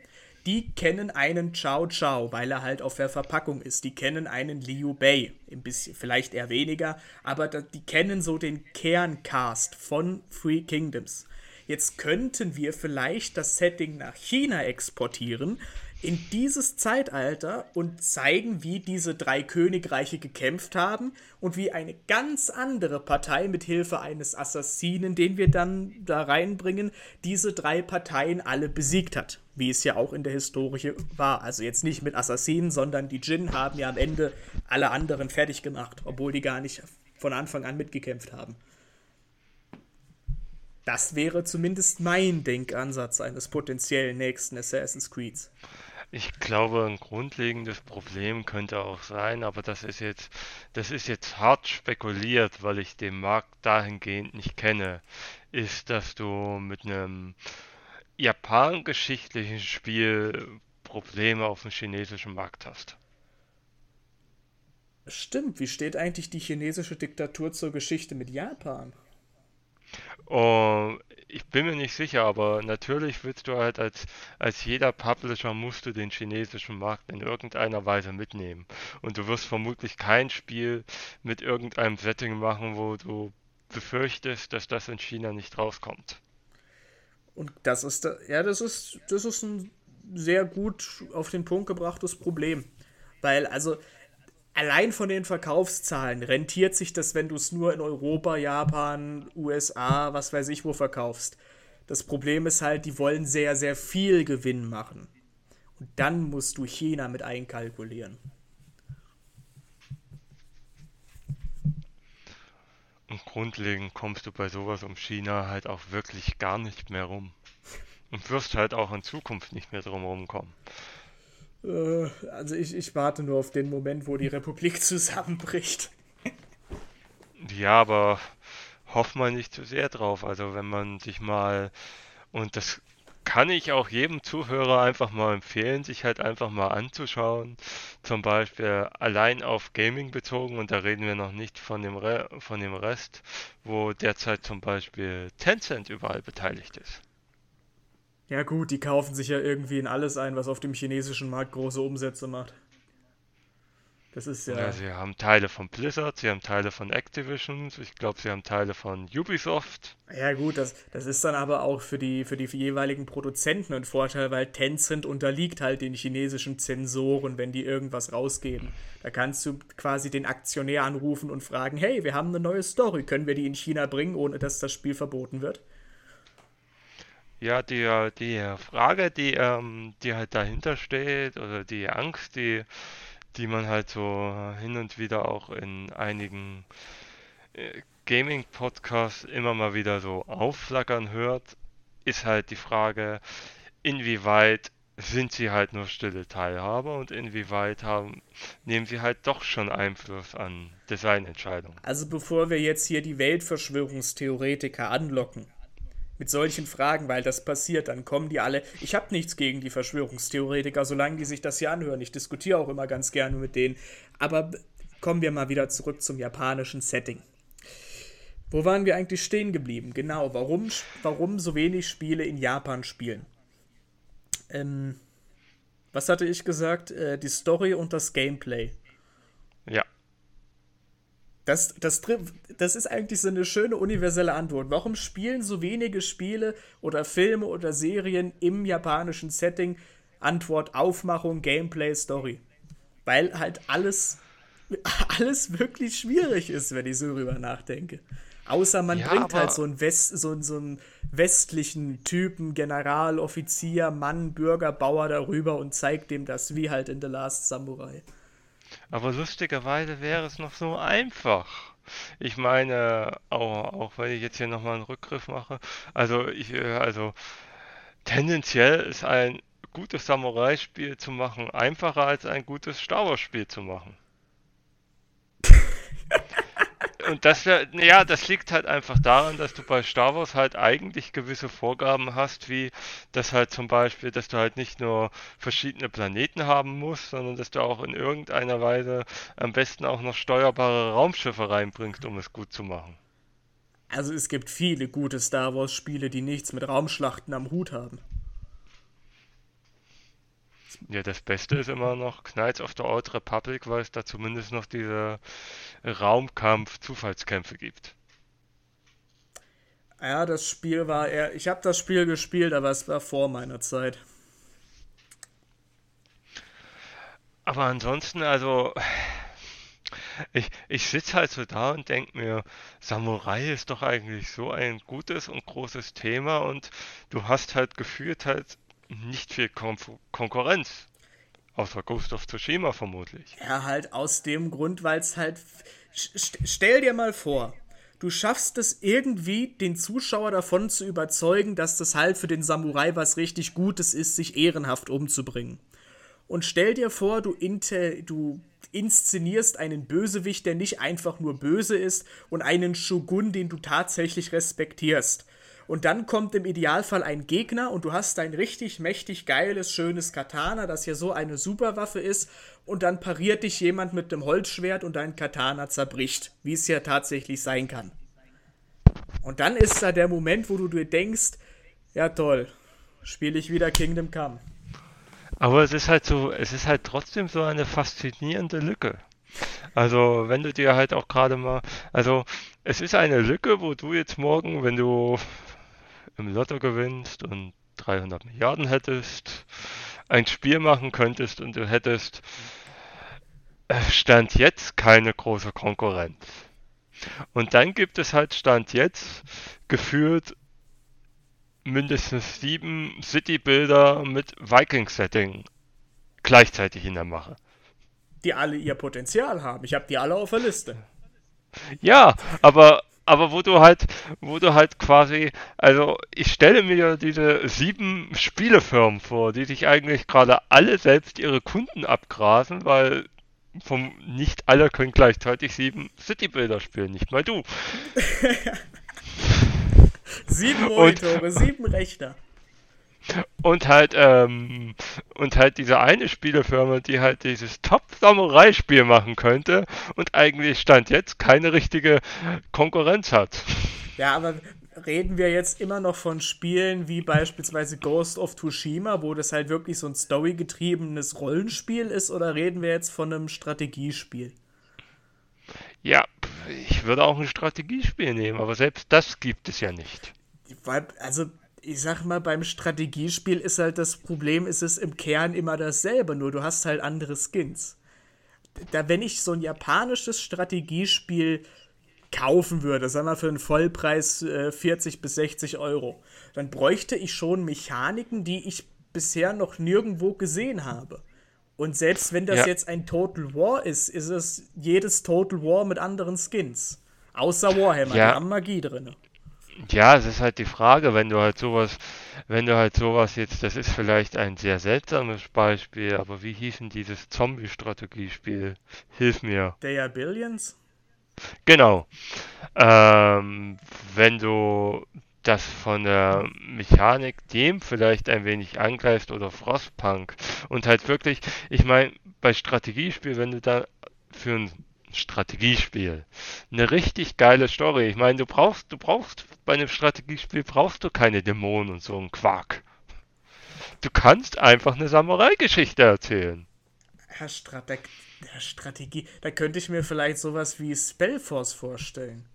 Speaker 1: die kennen einen Chao Chao, weil er halt auf der Verpackung ist. Die kennen einen Liu Bei, ein bisschen, vielleicht eher weniger, aber die kennen so den Kerncast von Free Kingdoms. jetzt könnten wir vielleicht das Setting nach China exportieren, in dieses Zeitalter und zeigen, wie diese drei Königreiche gekämpft haben und wie eine ganz andere Partei mit Hilfe eines Assassinen, den wir dann da reinbringen, diese drei Parteien alle besiegt hat. Wie es ja auch in der Historie war. Also jetzt nicht mit Assassinen, sondern die Djinn haben ja am Ende alle anderen fertig gemacht, obwohl die gar nicht von Anfang an mitgekämpft haben. Das wäre zumindest mein Denkansatz eines potenziellen nächsten Assassin's Creeds.
Speaker 2: Ich glaube, ein grundlegendes Problem könnte auch sein, aber das ist jetzt, das ist jetzt hart spekuliert, weil ich den Markt dahingehend nicht kenne, ist, dass du mit einem japangeschichtlichen Spiel Probleme auf dem chinesischen Markt hast.
Speaker 1: Stimmt, wie steht eigentlich die chinesische Diktatur zur Geschichte mit Japan?
Speaker 2: Oh, ich bin mir nicht sicher, aber natürlich willst du halt als, als jeder Publisher musst du den chinesischen Markt in irgendeiner Weise mitnehmen. Und du wirst vermutlich kein Spiel mit irgendeinem Setting machen, wo du befürchtest, dass das in China nicht rauskommt.
Speaker 1: Und das ist, ja, das ist, das ist ein sehr gut auf den Punkt gebrachtes Problem. Weil, also, allein von den Verkaufszahlen rentiert sich das, wenn du es nur in Europa, Japan, USA, was weiß ich wo verkaufst. Das Problem ist halt, die wollen sehr, sehr viel Gewinn machen. Und dann musst du China mit einkalkulieren.
Speaker 2: Und grundlegend kommst du bei sowas um China halt auch wirklich gar nicht mehr rum. Und wirst halt auch in Zukunft nicht mehr drum rumkommen.
Speaker 1: Äh, also ich, ich warte nur auf den Moment, wo die Republik zusammenbricht.
Speaker 2: Ja, aber hofft man nicht zu sehr drauf. Also wenn man sich mal, und das kann ich auch jedem Zuhörer einfach mal empfehlen, sich halt einfach mal anzuschauen. Zum Beispiel allein auf Gaming bezogen, und da reden wir noch nicht von dem, Re von dem Rest, wo derzeit zum Beispiel Tencent überall beteiligt ist.
Speaker 1: Ja gut, die kaufen sich ja irgendwie in alles ein, was auf dem chinesischen Markt große Umsätze macht.
Speaker 2: Das ist ja. ja sie haben Teile von Blizzard, sie haben Teile von Activision, ich glaube, sie haben Teile von Ubisoft.
Speaker 1: Ja, gut, das, das ist dann aber auch für die, für die jeweiligen Produzenten ein Vorteil, weil Tencent unterliegt halt den chinesischen Zensoren, wenn die irgendwas rausgeben. Da kannst du quasi den Aktionär anrufen und fragen: Hey, wir haben eine neue Story, können wir die in China bringen, ohne dass das Spiel verboten wird?
Speaker 2: Ja, die, die Frage, die, ähm, die halt dahinter steht, oder die Angst, die, die man halt so hin und wieder auch in einigen äh, Gaming-Podcasts immer mal wieder so aufflackern hört, ist halt die Frage, inwieweit sind sie halt nur stille Teilhaber und inwieweit haben, nehmen sie halt doch schon Einfluss an Designentscheidungen.
Speaker 1: Also bevor wir jetzt hier die Weltverschwörungstheoretiker anlocken, mit solchen Fragen, weil das passiert, dann kommen die alle. Ich habe nichts gegen die Verschwörungstheoretiker, solange die sich das hier anhören. Ich diskutiere auch immer ganz gerne mit denen. Aber kommen wir mal wieder zurück zum japanischen Setting. Wo waren wir eigentlich stehen geblieben? Genau, warum, warum so wenig Spiele in Japan spielen? Ähm, was hatte ich gesagt? Äh, die Story und das Gameplay. Das, das, das ist eigentlich so eine schöne universelle Antwort. Warum spielen so wenige Spiele oder Filme oder Serien im japanischen Setting? Antwort Aufmachung, Gameplay, Story. Weil halt alles, alles wirklich schwierig ist, wenn ich so drüber nachdenke. Außer man ja, bringt halt so einen, West, so, so einen westlichen Typen, General, Offizier, Mann, Bürger, Bauer darüber und zeigt dem das, wie halt in The Last Samurai.
Speaker 2: Aber lustigerweise wäre es noch so einfach. Ich meine, auch, auch wenn ich jetzt hier nochmal einen Rückgriff mache, also ich, äh, also tendenziell ist ein gutes Samurai-Spiel zu machen einfacher als ein gutes Star Wars-Spiel zu machen. und das ja, das liegt halt einfach daran, dass du bei Star Wars halt eigentlich gewisse Vorgaben hast, wie das halt zum Beispiel, dass du halt nicht nur verschiedene Planeten haben musst, sondern dass du auch in irgendeiner Weise am besten auch noch steuerbare Raumschiffe reinbringst, um es gut zu machen.
Speaker 1: Also es gibt viele gute Star Wars Spiele, die nichts mit Raumschlachten am Hut haben.
Speaker 2: Ja, das Beste ist immer noch Knights of the Old Republic, weil es da zumindest noch diese Raumkampf-Zufallskämpfe gibt.
Speaker 1: Ja, das Spiel war eher. Ich habe das Spiel gespielt, aber es war vor meiner Zeit.
Speaker 2: Aber ansonsten, also. Ich, ich sitze halt so da und denke mir, Samurai ist doch eigentlich so ein gutes und großes Thema und du hast halt gefühlt halt nicht viel Kon Konkurrenz. Außer Ghost of Tsushima vermutlich.
Speaker 1: Ja, halt aus dem Grund, weil es halt. St stell dir mal vor, du schaffst es irgendwie, den Zuschauer davon zu überzeugen, dass das halt für den Samurai was richtig Gutes ist, sich ehrenhaft umzubringen. Und stell dir vor, du, du inszenierst einen Bösewicht, der nicht einfach nur böse ist, und einen Shogun, den du tatsächlich respektierst. Und dann kommt im Idealfall ein Gegner und du hast ein richtig mächtig geiles, schönes Katana, das ja so eine Superwaffe ist. Und dann pariert dich jemand mit dem Holzschwert und dein Katana zerbricht, wie es ja tatsächlich sein kann. Und dann ist da der Moment, wo du dir denkst, ja toll, spiele ich wieder Kingdom Come.
Speaker 2: Aber es ist halt so, es ist halt trotzdem so eine faszinierende Lücke. Also, wenn du dir halt auch gerade mal, also, es ist eine Lücke, wo du jetzt morgen, wenn du im Lotto gewinnst und 300 Milliarden hättest, ein Spiel machen könntest und du hättest äh, Stand jetzt keine große Konkurrenz. Und dann gibt es halt Stand jetzt geführt mindestens sieben City-Bilder mit Viking-Setting gleichzeitig in der Mache.
Speaker 1: Die alle ihr Potenzial haben. Ich habe die alle auf der Liste.
Speaker 2: Ja, aber aber wo du halt, wo du halt quasi, also ich stelle mir diese sieben Spielefirmen vor, die sich eigentlich gerade alle selbst ihre Kunden abgrasen, weil vom nicht alle können gleichzeitig sieben City-Bilder spielen, nicht mal du.
Speaker 1: Sieben Monitore, und, sieben Rechner.
Speaker 2: Und halt, ähm, und halt diese eine Spielefirma, die halt dieses Top-Samurai-Spiel machen könnte und eigentlich Stand jetzt keine richtige Konkurrenz hat.
Speaker 1: Ja, aber reden wir jetzt immer noch von Spielen wie beispielsweise Ghost of Tsushima, wo das halt wirklich so ein storygetriebenes Rollenspiel ist, oder reden wir jetzt von einem Strategiespiel?
Speaker 2: Ja, ich würde auch ein Strategiespiel nehmen, aber selbst das gibt es ja nicht.
Speaker 1: Weil, also, ich sag mal, beim Strategiespiel ist halt das Problem, ist es im Kern immer dasselbe, nur du hast halt andere Skins. Da, wenn ich so ein japanisches Strategiespiel kaufen würde, sagen wir für einen Vollpreis äh, 40 bis 60 Euro, dann bräuchte ich schon Mechaniken, die ich bisher noch nirgendwo gesehen habe. Und selbst wenn das ja. jetzt ein Total War ist, ist es jedes Total War mit anderen Skins. Außer Warhammer, ja. die haben Magie drin.
Speaker 2: Ja, es ist halt die Frage, wenn du halt sowas, wenn du halt sowas jetzt, das ist vielleicht ein sehr seltsames Beispiel, aber wie hieß denn dieses Zombie-Strategiespiel? Hilf mir.
Speaker 1: They are Billions?
Speaker 2: Genau. Ähm, wenn du das von der Mechanik dem vielleicht ein wenig angreift oder Frostpunk und halt wirklich, ich meine, bei Strategiespiel, wenn du da für ein Strategiespiel eine richtig geile Story, ich meine, du brauchst, du brauchst bei einem Strategiespiel brauchst du keine Dämonen und so einen Quark. Du kannst einfach eine Samurai-Geschichte erzählen.
Speaker 1: Herr, Strate Herr Strategie, da könnte ich mir vielleicht sowas wie Spellforce vorstellen.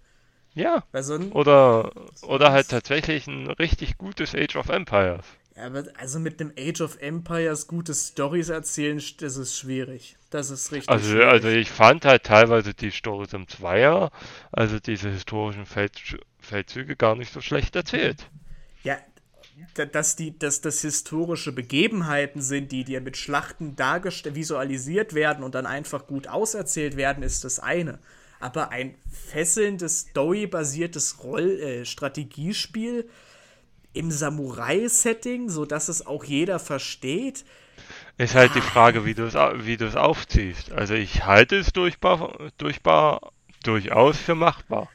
Speaker 2: Ja. So oder, oder halt tatsächlich ein richtig gutes Age of Empires.
Speaker 1: Ja, aber also mit einem Age of Empires gute Stories erzählen, das ist schwierig. Das ist richtig.
Speaker 2: Also,
Speaker 1: schwierig.
Speaker 2: also ich fand halt teilweise die Stories im Zweier, also diese historischen Feld, Feldzüge, gar nicht so schlecht erzählt.
Speaker 1: Ja, dass die, dass das historische Begebenheiten sind, die dir mit Schlachten dargestellt, visualisiert werden und dann einfach gut auserzählt werden, ist das eine aber ein fesselndes, Story-basiertes Roll äh, Strategiespiel im Samurai-Setting, sodass es auch jeder versteht.
Speaker 2: Ist halt die Frage, wie du es wie aufziehst. Also ich halte es durchbar, durchbar, durchaus für machbar.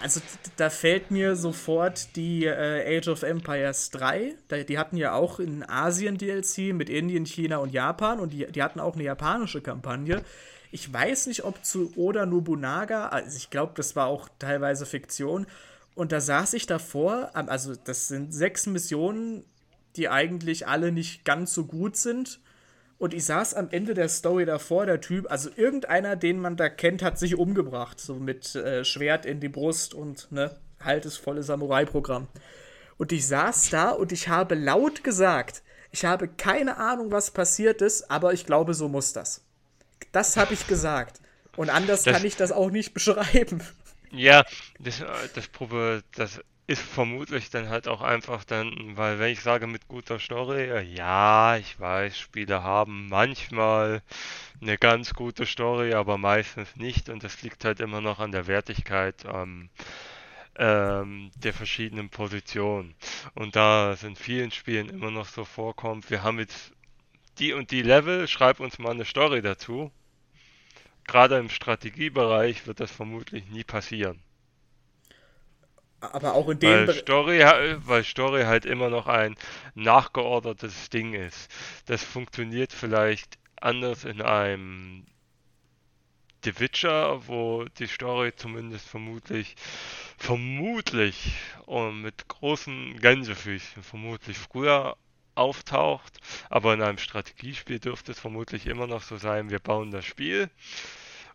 Speaker 1: Also da fällt mir sofort die äh, Age of Empires 3. die hatten ja auch in Asien DLC mit Indien, China und Japan und die, die hatten auch eine japanische Kampagne. Ich weiß nicht, ob zu Oda Nobunaga, also ich glaube, das war auch teilweise Fiktion. Und da saß ich davor, also das sind sechs Missionen, die eigentlich alle nicht ganz so gut sind. Und ich saß am Ende der Story davor, der Typ, also irgendeiner, den man da kennt, hat sich umgebracht. So mit äh, Schwert in die Brust und, ne, halt das volle Samurai-Programm. Und ich saß da und ich habe laut gesagt, ich habe keine Ahnung, was passiert ist, aber ich glaube, so muss das. Das habe ich gesagt. Und anders das, kann ich das auch nicht beschreiben.
Speaker 2: Ja, das, das, das ist vermutlich dann halt auch einfach dann, weil wenn ich sage mit guter Story, ja, ich weiß, Spiele haben manchmal eine ganz gute Story, aber meistens nicht und das liegt halt immer noch an der Wertigkeit ähm, ähm, der verschiedenen Positionen. Und da es in vielen Spielen immer noch so vorkommt, wir haben jetzt die und die Level, schreib uns mal eine Story dazu. Gerade im Strategiebereich wird das vermutlich nie passieren.
Speaker 1: Aber auch in dem
Speaker 2: weil Story, weil Story halt immer noch ein nachgeordnetes Ding ist. Das funktioniert vielleicht anders in einem The Witcher, wo die Story zumindest vermutlich, vermutlich und mit großen Gänsefüßchen vermutlich früher auftaucht, aber in einem Strategiespiel dürfte es vermutlich immer noch so sein, wir bauen das Spiel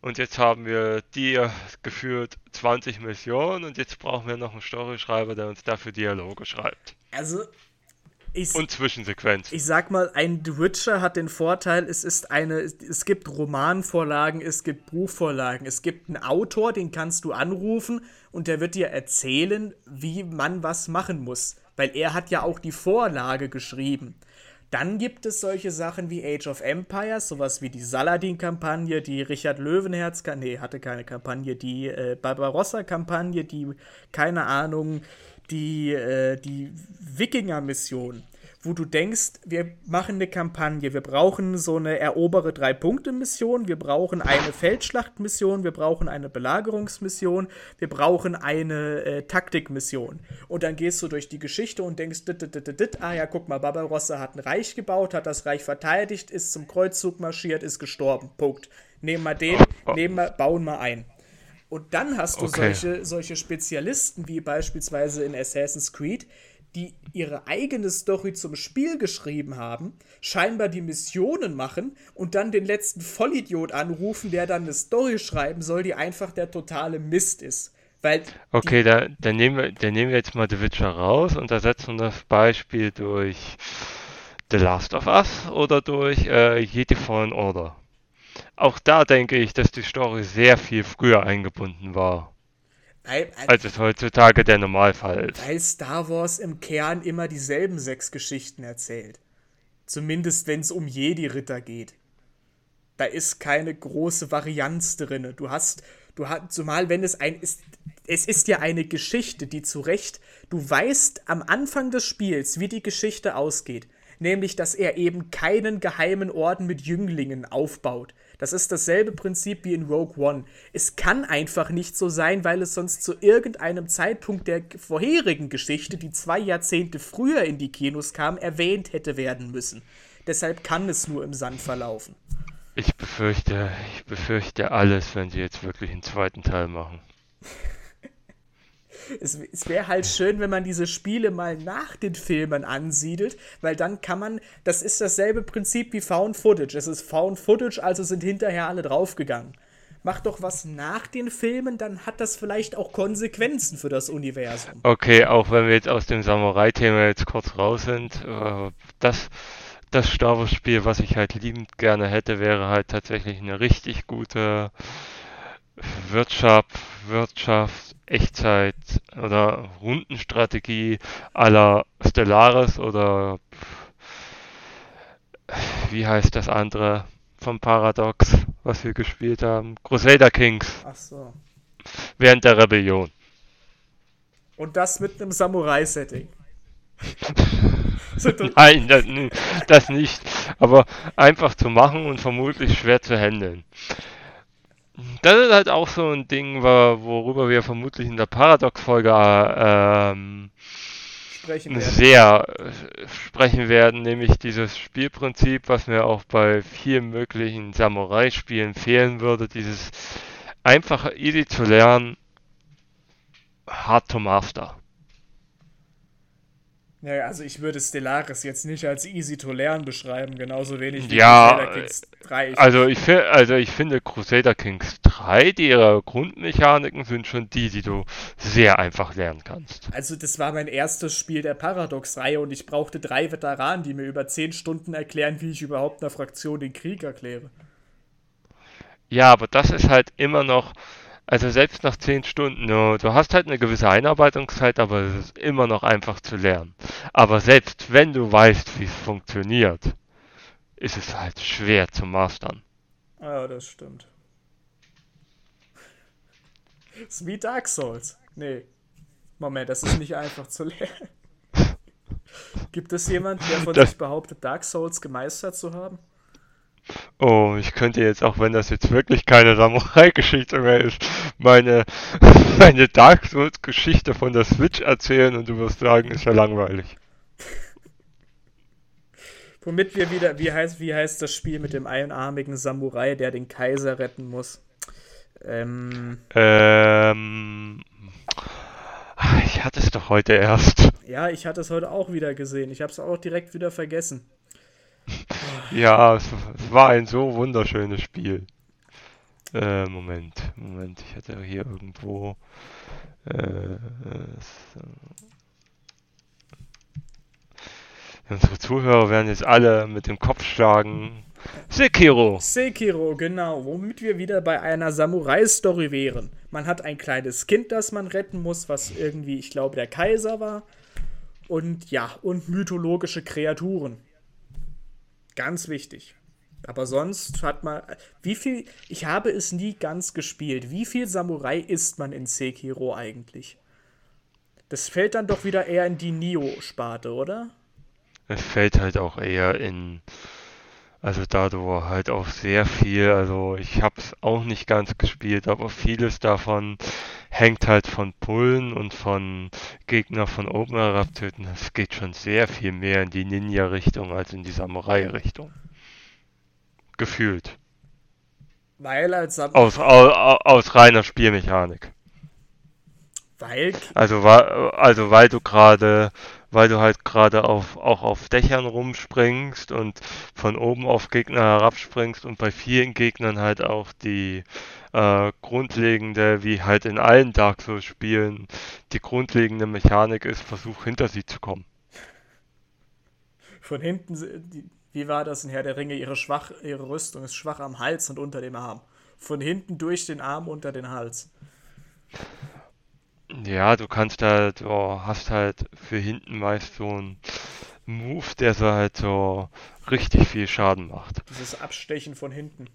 Speaker 2: und jetzt haben wir die geführt 20 Missionen und jetzt brauchen wir noch einen Storyschreiber, der uns dafür Dialoge schreibt.
Speaker 1: Also
Speaker 2: ich, und Zwischensequenz.
Speaker 1: Ich sag mal, ein The Witcher hat den Vorteil, es ist eine, es gibt Romanvorlagen, es gibt Buchvorlagen, es gibt einen Autor, den kannst du anrufen und der wird dir erzählen, wie man was machen muss. Weil er hat ja auch die Vorlage geschrieben. Dann gibt es solche Sachen wie Age of Empires, sowas wie die Saladin-Kampagne, die Richard Löwenherz, nee, hatte keine Kampagne, die äh, Barbarossa-Kampagne, die, keine Ahnung, die, äh, die Wikinger-Mission wo du denkst, wir machen eine Kampagne, wir brauchen so eine erobere Drei-Punkte-Mission, wir brauchen eine Feldschlachtmission, wir brauchen eine Belagerungsmission, wir brauchen eine äh, Taktikmission. Und dann gehst du durch die Geschichte und denkst, dit, dit, dit, dit, ah ja, guck mal, Barbarossa hat ein Reich gebaut, hat das Reich verteidigt, ist zum Kreuzzug marschiert, ist gestorben. Punkt. Nehmen wir den, nehmen wir, bauen wir ein. Und dann hast du okay. solche, solche Spezialisten wie beispielsweise in Assassin's Creed, die ihre eigene Story zum Spiel geschrieben haben, scheinbar die Missionen machen und dann den letzten Vollidiot anrufen, der dann eine Story schreiben soll, die einfach der totale Mist ist. Weil
Speaker 2: okay, da, dann, nehmen wir, dann nehmen wir jetzt mal The Witcher raus und ersetzen das Beispiel durch The Last of Us oder durch äh, Fallen Order. Auch da denke ich, dass die Story sehr viel früher eingebunden war. Weil, als es heutzutage der Normalfall ist.
Speaker 1: Weil Star Wars im Kern immer dieselben sechs Geschichten erzählt. Zumindest wenn es um Jedi-Ritter geht. Da ist keine große Varianz drin. Du hast, du hast, zumal wenn es ein ist, es ist ja eine Geschichte, die zu Recht, du weißt am Anfang des Spiels, wie die Geschichte ausgeht. Nämlich, dass er eben keinen geheimen Orden mit Jünglingen aufbaut, das ist dasselbe Prinzip wie in Rogue One. Es kann einfach nicht so sein, weil es sonst zu irgendeinem Zeitpunkt der vorherigen Geschichte, die zwei Jahrzehnte früher in die Kinos kam, erwähnt hätte werden müssen. Deshalb kann es nur im Sand verlaufen.
Speaker 2: Ich befürchte, ich befürchte alles, wenn sie jetzt wirklich einen zweiten Teil machen
Speaker 1: es, es wäre halt schön, wenn man diese Spiele mal nach den Filmen ansiedelt, weil dann kann man, das ist dasselbe Prinzip wie Found Footage. Es ist Found Footage, also sind hinterher alle draufgegangen. Mach doch was nach den Filmen, dann hat das vielleicht auch Konsequenzen für das Universum.
Speaker 2: Okay, auch wenn wir jetzt aus dem Samurai-Thema jetzt kurz raus sind, äh, das das Star Wars Spiel, was ich halt liebend gerne hätte, wäre halt tatsächlich eine richtig gute Wirtschaft, Wirtschaft, Echtzeit oder Rundenstrategie aller Stellaris oder wie heißt das andere vom Paradox, was wir gespielt haben? Crusader Kings.
Speaker 1: Ach so.
Speaker 2: Während der Rebellion.
Speaker 1: Und das mit einem Samurai-Setting.
Speaker 2: Nein, das, das nicht. Aber einfach zu machen und vermutlich schwer zu handeln. Das ist halt auch so ein Ding, worüber wir vermutlich in der Paradox-Folge ähm, sehr äh, sprechen werden, nämlich dieses Spielprinzip, was mir auch bei vielen möglichen Samurai-Spielen fehlen würde, dieses einfache, easy zu lernen, hard to master.
Speaker 1: Ja, also ich würde Stellaris jetzt nicht als easy to lernen beschreiben, genauso wenig wie
Speaker 2: Ja,
Speaker 1: Crusader Kings 3. Ich,
Speaker 2: Also ich, also ich finde Crusader Kings 3, die ihre Grundmechaniken sind schon die, die du sehr einfach lernen kannst.
Speaker 1: also das war mein erstes Spiel der Paradox-Reihe und ich brauchte drei Veteranen, die mir über zehn Stunden erklären, wie ich überhaupt einer Fraktion den Krieg erkläre.
Speaker 2: Ja, aber das ist halt immer noch, also selbst nach 10 Stunden, du, du hast halt eine gewisse Einarbeitungszeit, aber es ist immer noch einfach zu lernen. Aber selbst wenn du weißt, wie es funktioniert, ist es halt schwer zu mastern.
Speaker 1: Ja, das stimmt. ist wie Dark Souls. Nee. Moment, das ist nicht einfach zu lernen. Gibt es jemanden, der von
Speaker 2: Das-
Speaker 1: sich behauptet, Dark Souls gemeistert zu haben?
Speaker 2: Oh, ich könnte jetzt, auch wenn das jetzt wirklich keine Samurai-Geschichte mehr ist, meine, meine Dark Souls-Geschichte von der Switch erzählen und du wirst sagen, ist ja langweilig.
Speaker 1: Womit wir wieder, wie heißt, wie heißt das Spiel mit dem einarmigen Samurai, der den Kaiser retten muss? Ähm,
Speaker 2: Ähm, ich hatte es doch heute erst.
Speaker 1: ja, ich hatte es heute auch wieder gesehen. Ich habe es auch direkt wieder vergessen.
Speaker 2: Ja, es, es war ein so wunderschönes Spiel. Äh, Moment, Moment, ich hatte hier irgendwo. Äh, es, äh, unsere Zuhörer werden jetzt alle mit dem Kopf schlagen. Sekiro!
Speaker 1: Sekiro, genau, womit wir wieder bei einer Samurai-Story wären. Man hat ein kleines Kind, das man retten muss, was irgendwie, ich glaube, der Kaiser war. Und ja, und mythologische Kreaturen. Ganz wichtig. Aber sonst hat man. Wie viel. Ich habe es nie ganz gespielt. Wie viel Samurai ist man in Sekiro eigentlich? Das fällt dann doch wieder eher in die Nio-Sparte, oder?
Speaker 2: Es fällt halt auch eher in, also da du halt auch sehr viel, also ich hab's auch nicht ganz gespielt, aber vieles davon hängt halt von Pullen und von Gegner von oben herab töten. Es geht schon sehr viel mehr in die Ninja-Richtung als in die Samurai-Richtung. Gefühlt.
Speaker 1: Weil als Sam
Speaker 2: Aus, aus, aus reiner Spielmechanik.
Speaker 1: Weil.
Speaker 2: Also, also weil du gerade, weil du halt gerade auf, auch auf Dächern rumspringst und von oben auf Gegner herabspringst und bei vielen Gegnern halt auch die äh, grundlegende, wie halt in allen Dark Souls Spielen, die grundlegende Mechanik ist, versuch hinter sie zu kommen.
Speaker 1: Von hinten, wie war das in Herr der Ringe? Ihre, schwach, ihre Rüstung ist schwach am Hals und unter dem Arm. Von hinten durch den Arm unter den Hals.
Speaker 2: Ja, du kannst halt, du hast halt für hinten meist so einen Move, der so halt so richtig viel Schaden macht.
Speaker 1: Dieses Abstechen von hinten.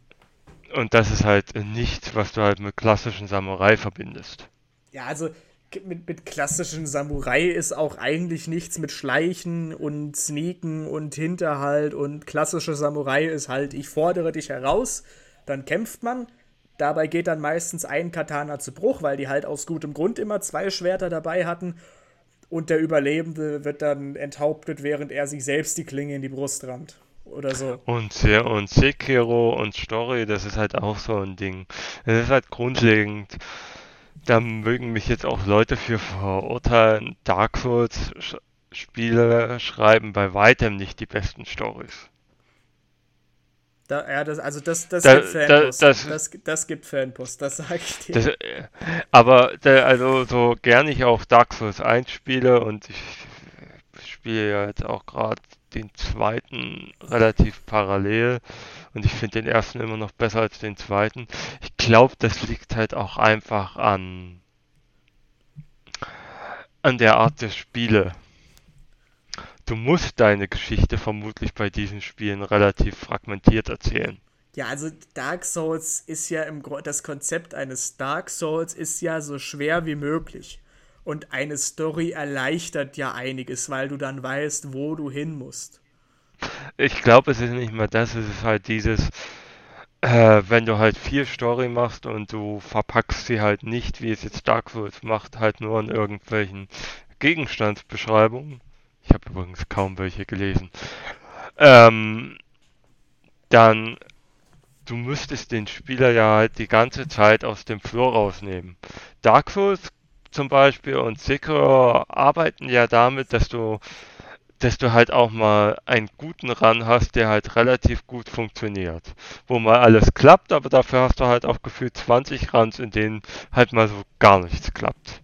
Speaker 2: Und das ist halt nichts, was du halt mit klassischen Samurai verbindest.
Speaker 1: Ja, also mit, mit klassischen Samurai ist auch eigentlich nichts mit Schleichen und Sneaken und Hinterhalt und klassische Samurai ist halt, ich fordere dich heraus, dann kämpft man. Dabei geht dann meistens ein Katana zu Bruch, weil die halt aus gutem Grund immer zwei Schwerter dabei hatten. Und der Überlebende wird dann enthauptet, während er sich selbst die Klinge in die Brust rammt. Oder so.
Speaker 2: Und, Se- und Sekiro und Story, das ist halt auch so ein Ding. Das ist halt grundlegend. Da mögen mich jetzt auch Leute für verurteilen. Dark Souls Spiele schreiben bei weitem nicht die besten Stories.
Speaker 1: Da, ja, das, also das, das
Speaker 2: Da-
Speaker 1: gibt
Speaker 2: da-
Speaker 1: Fanpost.
Speaker 2: das-
Speaker 1: Das, das, gibt Fanpost, das sage ich dir.
Speaker 2: Das, äh, aber da, also so gern ich auch Dark Souls 1 spiele und ich spiele ja jetzt auch gerade den zweiten relativ parallel und ich finde den ersten immer noch besser als den zweiten. Ich glaube, das liegt halt auch einfach an an der Art der Spiele. Du musst deine Geschichte vermutlich bei diesen Spielen relativ fragmentiert erzählen.
Speaker 1: Ja, also Dark Souls ist ja im Grunde, das Konzept eines Dark Souls ist ja so schwer wie möglich. Und eine Story erleichtert ja einiges, weil du dann weißt, wo du hin musst.
Speaker 2: Ich glaube, es ist nicht mal das, es ist halt dieses, äh, wenn du halt viel Story machst und du verpackst sie halt nicht, wie es jetzt Dark Souls macht, halt nur in irgendwelchen Gegenstandsbeschreibungen. Ich habe übrigens kaum welche gelesen. Ähm, dann, du müsstest den Spieler ja halt die ganze Zeit aus dem Flow rausnehmen. Dark Souls zum Beispiel und Sekiro arbeiten ja damit, dass du dass du halt auch mal einen guten Run hast, der halt relativ gut funktioniert. Wo mal alles klappt, aber dafür hast du halt auch gefühlt 20 Runs, in denen halt mal so gar nichts klappt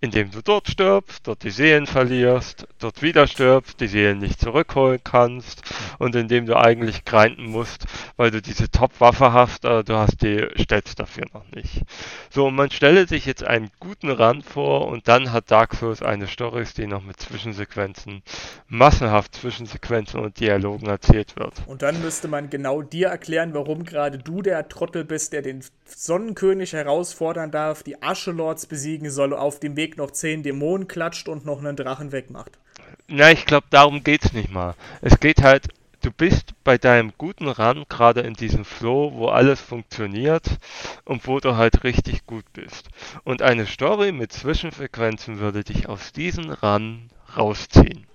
Speaker 2: indem du dort stirbst, dort die Seelen verlierst, dort wieder stirbst, die Seelen nicht zurückholen kannst und indem du eigentlich grinden musst, weil du diese Top-Waffe hast, aber du hast die Stats dafür noch nicht. So, und man stelle sich jetzt einen guten Rand vor und dann hat Dark Souls eine Story, die noch mit Zwischensequenzen, massenhaft Zwischensequenzen und Dialogen erzählt wird.
Speaker 1: Und dann müsste man genau dir erklären, warum gerade du der Trottel bist, der den Sonnenkönig herausfordern darf, die Aschelords besiegen soll, auf dem Weg noch zehn Dämonen klatscht und noch einen Drachen wegmacht.
Speaker 2: Na, ich glaube, darum geht's nicht mal. Es geht halt, du bist bei deinem guten Run gerade in diesem Flow, wo alles funktioniert und wo du halt richtig gut bist. Und eine Story mit Zwischenfrequenzen würde dich aus diesem Run rausziehen.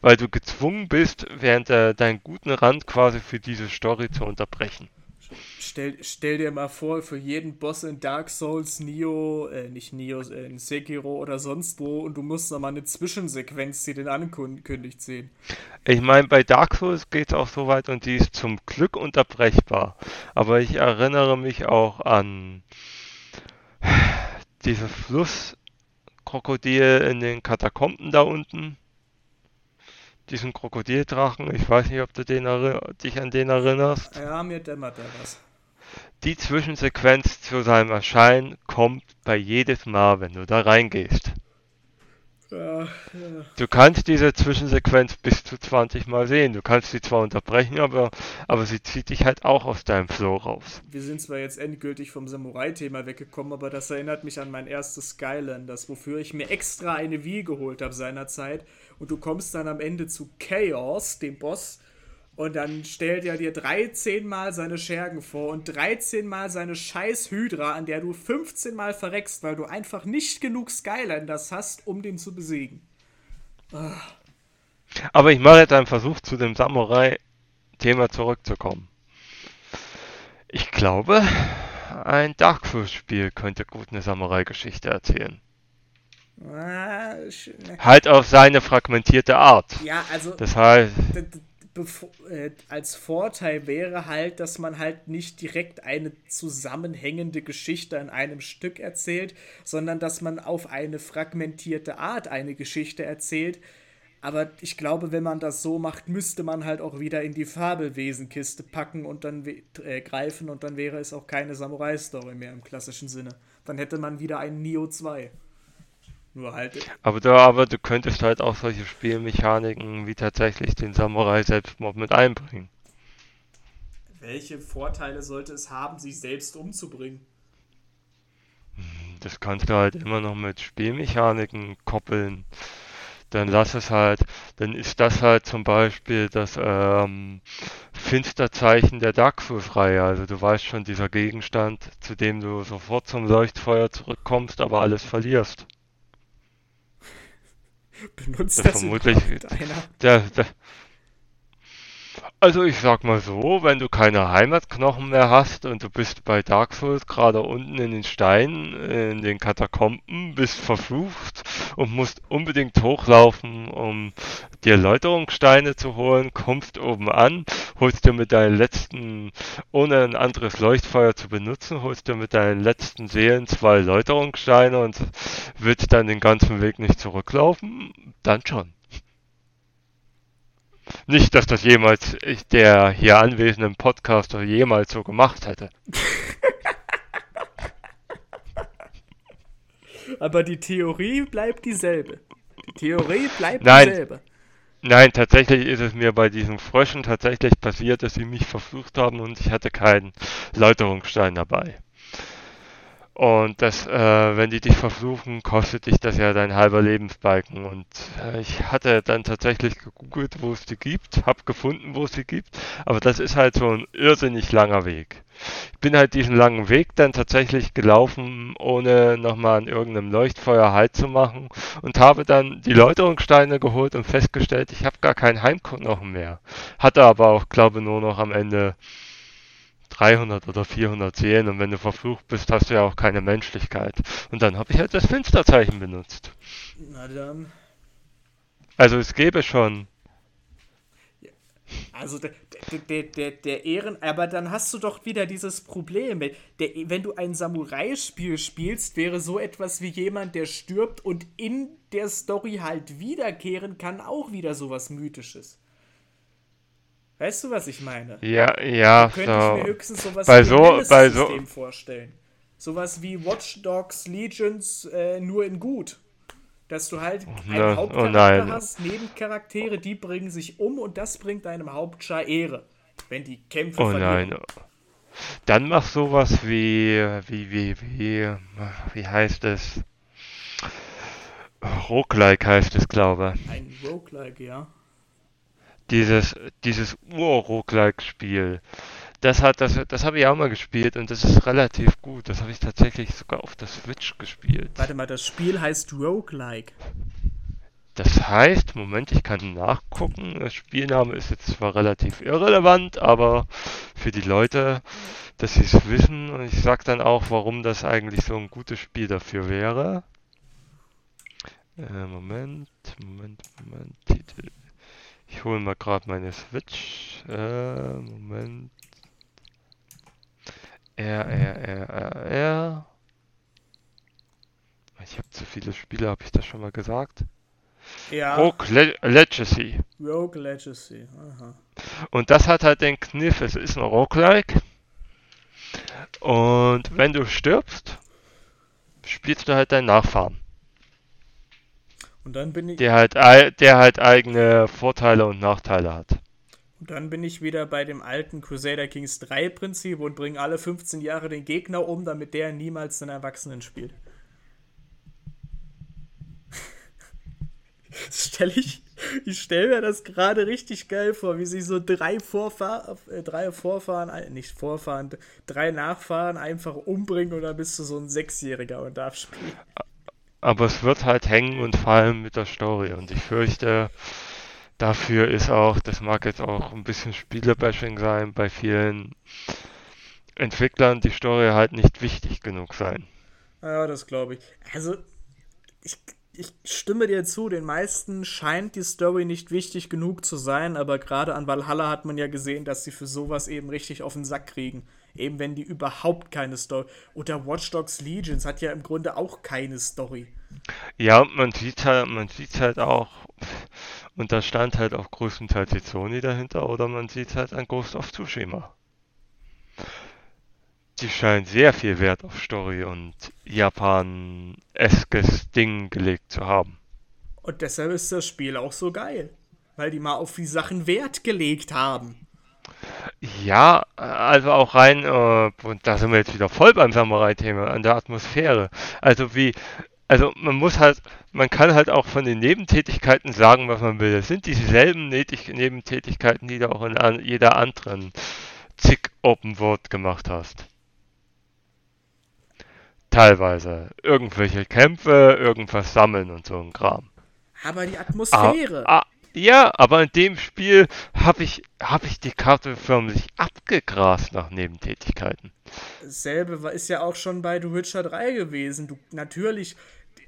Speaker 2: Weil du gezwungen bist, während der, deinen guten Rand quasi für diese Story zu unterbrechen.
Speaker 1: Stell, stell dir mal vor, für jeden Boss in Dark Souls, Nio, äh, nicht Nio, äh, in Sekiro oder sonst wo, und du musst noch mal eine Zwischensequenz, die den ankündigt, sehen.
Speaker 2: Ich meine, bei Dark Souls geht es auch so weit und die ist zum Glück unterbrechbar. Aber ich erinnere mich auch an diese Flusskrokodil in den Katakomben da unten diesen Krokodildrachen. Ich weiß nicht, ob du den dich an den erinnerst.
Speaker 1: Ja, mir dämmert der was.
Speaker 2: Die Zwischensequenz zu seinem Erscheinen kommt bei jedes Mal, wenn du da reingehst. Ja, ja. Du kannst diese Zwischensequenz bis zu 20 Mal sehen. Du kannst sie zwar unterbrechen, aber, aber sie zieht dich halt auch aus deinem Flow raus.
Speaker 1: Wir sind zwar jetzt endgültig vom Samurai-Thema weggekommen, aber das erinnert mich an mein erstes Skylanders, wofür ich mir extra eine Wii geholt habe seinerzeit. Und du kommst dann am Ende zu Chaos, dem Boss, und dann stellt er dir 13 Mal seine Schergen vor und 13 Mal seine scheiß Hydra, an der du 15 Mal verreckst, weil du einfach nicht genug Skylanders hast, um den zu besiegen.
Speaker 2: Ah. Aber ich mache jetzt einen Versuch, zu dem Samurai-Thema zurückzukommen. Ich glaube, ein Dark Souls-Spiel könnte gut eine Samurai-Geschichte erzählen. Ah, halt auf seine fragmentierte Art.
Speaker 1: Ja, also.
Speaker 2: Das heißt
Speaker 1: äh, als Vorteil wäre halt, dass man halt nicht direkt eine zusammenhängende Geschichte in einem Stück erzählt, sondern dass man auf eine fragmentierte Art eine Geschichte erzählt. Aber ich glaube, wenn man das so macht, müsste man halt auch wieder in die Fabelwesenkiste packen und dann äh, greifen und dann wäre es auch keine Samurai-Story mehr im klassischen Sinne. Dann hätte man wieder ein Neo 2.
Speaker 2: Nur halt. Aber du, aber du könntest halt auch solche Spielmechaniken wie tatsächlich den Samurai Selbstmord mit einbringen.
Speaker 1: Welche Vorteile sollte es haben, sich selbst umzubringen?
Speaker 2: Das kannst du halt immer noch mit Spielmechaniken koppeln. Dann lass es halt, dann ist das halt zum Beispiel das ähm, Finsterzeichen der Dark Souls-Reihe. Also du weißt schon, dieser Gegenstand, zu dem du sofort zum Leuchtfeuer zurückkommst, aber alles verlierst.
Speaker 1: Benutzt das, das vermutlich einer?
Speaker 2: Der, der, also ich sag mal so, wenn du keine Heimatknochen mehr hast und du bist bei Dark Souls gerade unten in den Steinen, in den Katakomben, bist verflucht und musst unbedingt hochlaufen, um dir Läuterungssteine zu holen, kommst oben an, holst dir mit deinen letzten, ohne ein anderes Leuchtfeuer zu benutzen, holst dir mit deinen letzten Seelen zwei Läuterungssteine und willst dann den ganzen Weg nicht zurücklaufen, dann schon. Nicht, dass das jemals der hier anwesenden Podcaster jemals so gemacht hätte.
Speaker 1: Aber die Theorie bleibt dieselbe. Die Theorie bleibt
Speaker 2: Nein.
Speaker 1: dieselbe.
Speaker 2: Nein, tatsächlich ist es mir bei diesen Fröschen tatsächlich passiert, dass sie mich verflucht haben und ich hatte keinen Läuterungsstein dabei. Und das, äh, wenn die dich verfluchen, kostet dich das ja dein halber Lebensbalken. Und äh, ich hatte dann tatsächlich gegoogelt, wo es die gibt, hab gefunden, wo es sie gibt. Aber das ist halt so ein irrsinnig langer Weg. Ich bin halt diesen langen Weg dann tatsächlich gelaufen, ohne nochmal an irgendeinem Leuchtfeuer Halt zu machen und habe dann die Läuterungssteine geholt und festgestellt, ich habe gar keinen Heimknochen mehr. Hatte aber auch, glaube nur noch am Ende 300 oder 400 Seelen und wenn du verflucht bist, hast du ja auch keine Menschlichkeit. Und dann habe ich halt das Finsterzeichen benutzt.
Speaker 1: Na dann.
Speaker 2: Also es gäbe schon.
Speaker 1: Also der, der, der, der Ehren, aber dann hast du doch wieder dieses Problem. Der, wenn du ein Samurai-Spiel spielst, wäre so etwas wie jemand, der stirbt und in der Story halt wiederkehren kann, auch wieder sowas Mythisches. Weißt du, was ich meine?
Speaker 2: Ja, ja.
Speaker 1: Da könnte
Speaker 2: so.
Speaker 1: ich mir höchstens sowas
Speaker 2: bei
Speaker 1: wie
Speaker 2: so,
Speaker 1: ein
Speaker 2: bei so,
Speaker 1: System vorstellen. Sowas wie Watch Dogs Legions äh, nur in gut. Dass du halt einen
Speaker 2: oh
Speaker 1: Hauptcharakter
Speaker 2: nein.
Speaker 1: hast, Nebencharaktere, die bringen sich um und das bringt deinem Hauptschar Ehre, wenn die Kämpfe
Speaker 2: Oh
Speaker 1: verlieren.
Speaker 2: nein. Dann mach sowas wie, wie, wie, wie, wie heißt es? Roguelike heißt es, glaube ich.
Speaker 1: Ein Roguelike, ja.
Speaker 2: Dieses, dieses Ur-Roguelike-Spiel. Das hat, das, das habe ich auch mal gespielt und das ist relativ gut. Das habe ich tatsächlich sogar auf der Switch gespielt.
Speaker 1: Warte mal, das Spiel heißt Roguelike.
Speaker 2: Das heißt, Moment, ich kann nachgucken. Der Spielname ist jetzt zwar relativ irrelevant, aber für die Leute, dass sie es wissen, und ich sag dann auch, warum das eigentlich so ein gutes Spiel dafür wäre. Äh, Moment, Moment, Moment, Titel. Ich hole mal gerade meine Switch. Äh, Moment. R, R, R, R, R. Ich habe zu viele Spiele, habe ich das schon mal gesagt?
Speaker 1: Ja,
Speaker 2: Rogue Le Legacy.
Speaker 1: Rogue Legacy. Aha.
Speaker 2: Und das hat halt den Kniff, es ist ein Roguelike. Und wenn du stirbst, spielst du halt deinen Nachfahren.
Speaker 1: Und dann bin ich,
Speaker 2: Der halt, der halt eigene Vorteile und Nachteile hat.
Speaker 1: und dann bin ich wieder bei dem alten Crusader Kings 3 Prinzip und bringe alle 15 Jahre den Gegner um, damit der niemals einen Erwachsenen spielt. stell ich, ich stelle mir das gerade richtig geil vor, wie sich so drei, Vorfahr äh, drei Vorfahren, nicht Vorfahren, drei Nachfahren einfach umbringen und dann bist du so ein Sechsjähriger und darfst spielen.
Speaker 2: Aber es wird halt hängen und fallen mit der Story. Und ich fürchte, dafür ist auch, das mag jetzt auch ein bisschen Spielerbashing sein, bei vielen Entwicklern die Story halt nicht wichtig genug sein.
Speaker 1: Ja, das glaube ich. Also, ich, ich stimme dir zu, den meisten scheint die Story nicht wichtig genug zu sein, aber gerade an Valhalla hat man ja gesehen, dass sie für sowas eben richtig auf den Sack kriegen. Eben wenn die überhaupt keine Story. Oder Watch Dogs Legions hat ja im Grunde auch keine Story.
Speaker 2: Ja, und man sieht halt, man sieht halt auch, und da stand halt auch größtenteils die Sony dahinter, oder man sieht halt an Ghost of Tsushima. Die scheinen sehr viel Wert auf Story und Japan-eskes Ding gelegt zu haben.
Speaker 1: Und deshalb ist das Spiel auch so geil. Weil die mal auf die Sachen Wert gelegt haben.
Speaker 2: Ja, also auch rein, äh, und da sind wir jetzt wieder voll beim Samurai-Thema, an der Atmosphäre. Also wie, also man muss halt, man kann halt auch von den Nebentätigkeiten sagen, was man will. Es sind dieselben Nebentätigkeiten, die du auch in an jeder anderen zig Open World gemacht hast. Teilweise. Irgendwelche Kämpfe, irgendwas sammeln und so ein Kram.
Speaker 1: Aber die
Speaker 2: Ah,
Speaker 1: Atmosphäre.
Speaker 2: ah, ja, aber in dem Spiel habe ich, hab ich die Karte förmlich abgegrast nach Nebentätigkeiten.
Speaker 1: Dasselbe ist ja auch schon bei The Witcher 3 gewesen. Du natürlich,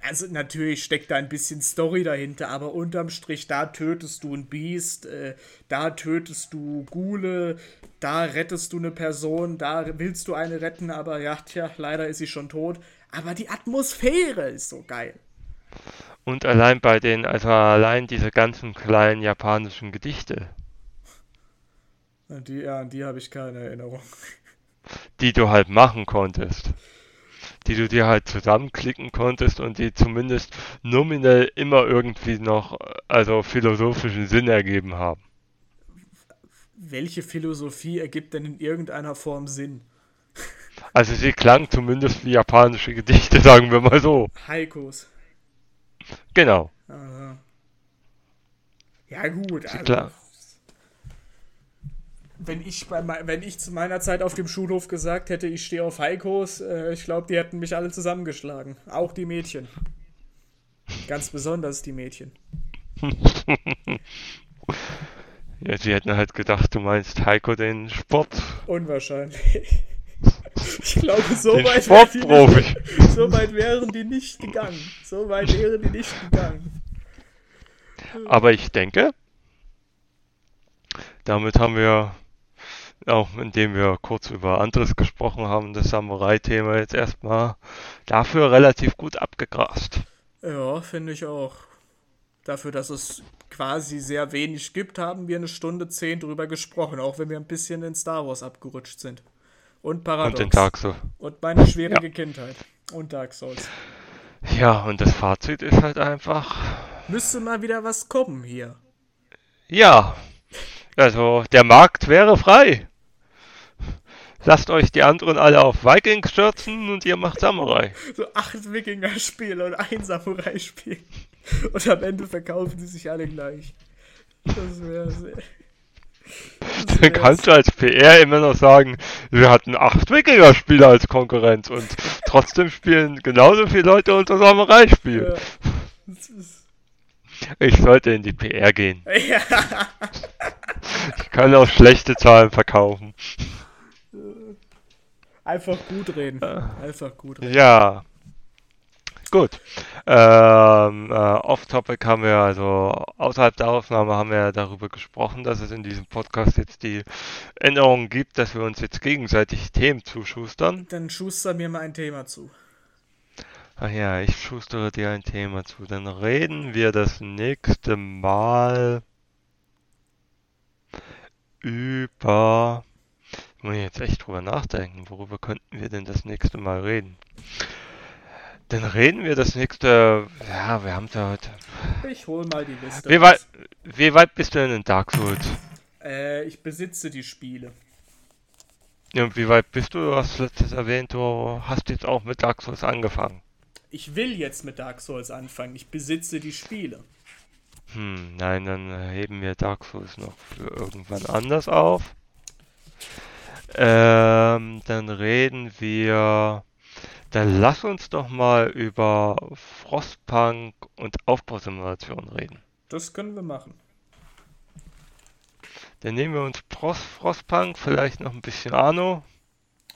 Speaker 1: also natürlich steckt da ein bisschen Story dahinter, aber unterm Strich, da tötest du ein Biest, äh, da tötest du Gule, da rettest du eine Person, da willst du eine retten, aber ja, tja, leider ist sie schon tot. Aber die Atmosphäre ist so geil.
Speaker 2: Und allein bei den, also allein diese ganzen kleinen japanischen Gedichte,
Speaker 1: An die, ja, an die habe ich keine Erinnerung.
Speaker 2: die du halt machen konntest. Die du dir halt zusammenklicken konntest und die zumindest nominell immer irgendwie noch, also philosophischen Sinn ergeben haben.
Speaker 1: Welche Philosophie ergibt denn in irgendeiner Form Sinn?
Speaker 2: Also sie klang zumindest wie japanische Gedichte, sagen wir mal so.
Speaker 1: Heikos.
Speaker 2: Genau.
Speaker 1: Ja gut, also,
Speaker 2: Klar.
Speaker 1: wenn ich bei wenn ich zu meiner Zeit auf dem Schulhof gesagt hätte, ich stehe auf Heikos, äh, ich glaube, die hätten mich alle zusammengeschlagen, auch die Mädchen. Ganz besonders die Mädchen.
Speaker 2: Ja, sie hätten halt gedacht, du meinst Heiko den Sport.
Speaker 1: Unwahrscheinlich. Ich glaube, so
Speaker 2: Den
Speaker 1: weit, wären die so weit wären die nicht gegangen. So weit wären die nicht gegangen.
Speaker 2: Aber ich denke, damit haben wir, auch indem wir kurz über anderes gesprochen haben, das Samurai-Thema jetzt erstmal dafür relativ gut abgegrast.
Speaker 1: Ja, finde ich auch. Dafür, dass es quasi sehr wenig gibt, haben wir eine Stunde zehn drüber gesprochen, auch wenn wir ein bisschen in Star Wars abgerutscht sind. Und Paradox.
Speaker 2: Und in Dark Souls.
Speaker 1: Und meine schwierige ja. Kindheit. Und Dark Souls.
Speaker 2: Ja, und das Fazit ist halt einfach.
Speaker 1: Müsste mal wieder was kommen hier.
Speaker 2: Ja. Also, der Markt wäre frei. Lasst euch die anderen alle auf Vikings stürzen und ihr macht Samurai.
Speaker 1: So acht Wikinger-Spiele und ein Samurai-Spiel. Und am Ende verkaufen sie sich alle gleich. Das wäre sehr.
Speaker 2: Dann kannst du als PR immer noch sagen, wir hatten acht Wikinger-Spiele als Konkurrenz und trotzdem spielen genauso viele Leute unser Samurai-Spiel. Ja. Ich sollte in die PR gehen. Ja. Ich kann auch schlechte Zahlen verkaufen.
Speaker 1: Einfach gut reden. Einfach gut reden.
Speaker 2: Ja. Gut. Ähm, äh, Off-Topic haben wir, also außerhalb der Aufnahme haben wir ja darüber gesprochen, dass es in diesem Podcast jetzt die Änderung gibt, dass wir uns jetzt gegenseitig Themen zuschustern.
Speaker 1: Dann schuster mir mal ein Thema zu.
Speaker 2: Ach ja, ich schustere dir ein Thema zu. Dann reden wir das nächste Mal über muss ich jetzt echt drüber nachdenken, worüber könnten wir denn das nächste Mal reden? Dann reden wir das nächste. Ja, wir haben da heute.
Speaker 1: Ich hol mal die Liste.
Speaker 2: Wie weit, wie weit bist du denn in Dark Souls?
Speaker 1: Äh, ich besitze die Spiele.
Speaker 2: Ja, und wie weit bist du? Du hast letztes erwähnt, du hast jetzt auch mit Dark Souls angefangen.
Speaker 1: Ich will jetzt mit Dark Souls anfangen. Ich besitze die Spiele.
Speaker 2: Hm, nein, dann heben wir Dark Souls noch für irgendwann anders auf. Ähm, dann reden wir. Dann lass uns doch mal über Frostpunk und Aufbausimulation reden.
Speaker 1: Das können wir machen.
Speaker 2: Dann nehmen wir uns Frost, Frostpunk, vielleicht noch ein bisschen Arno.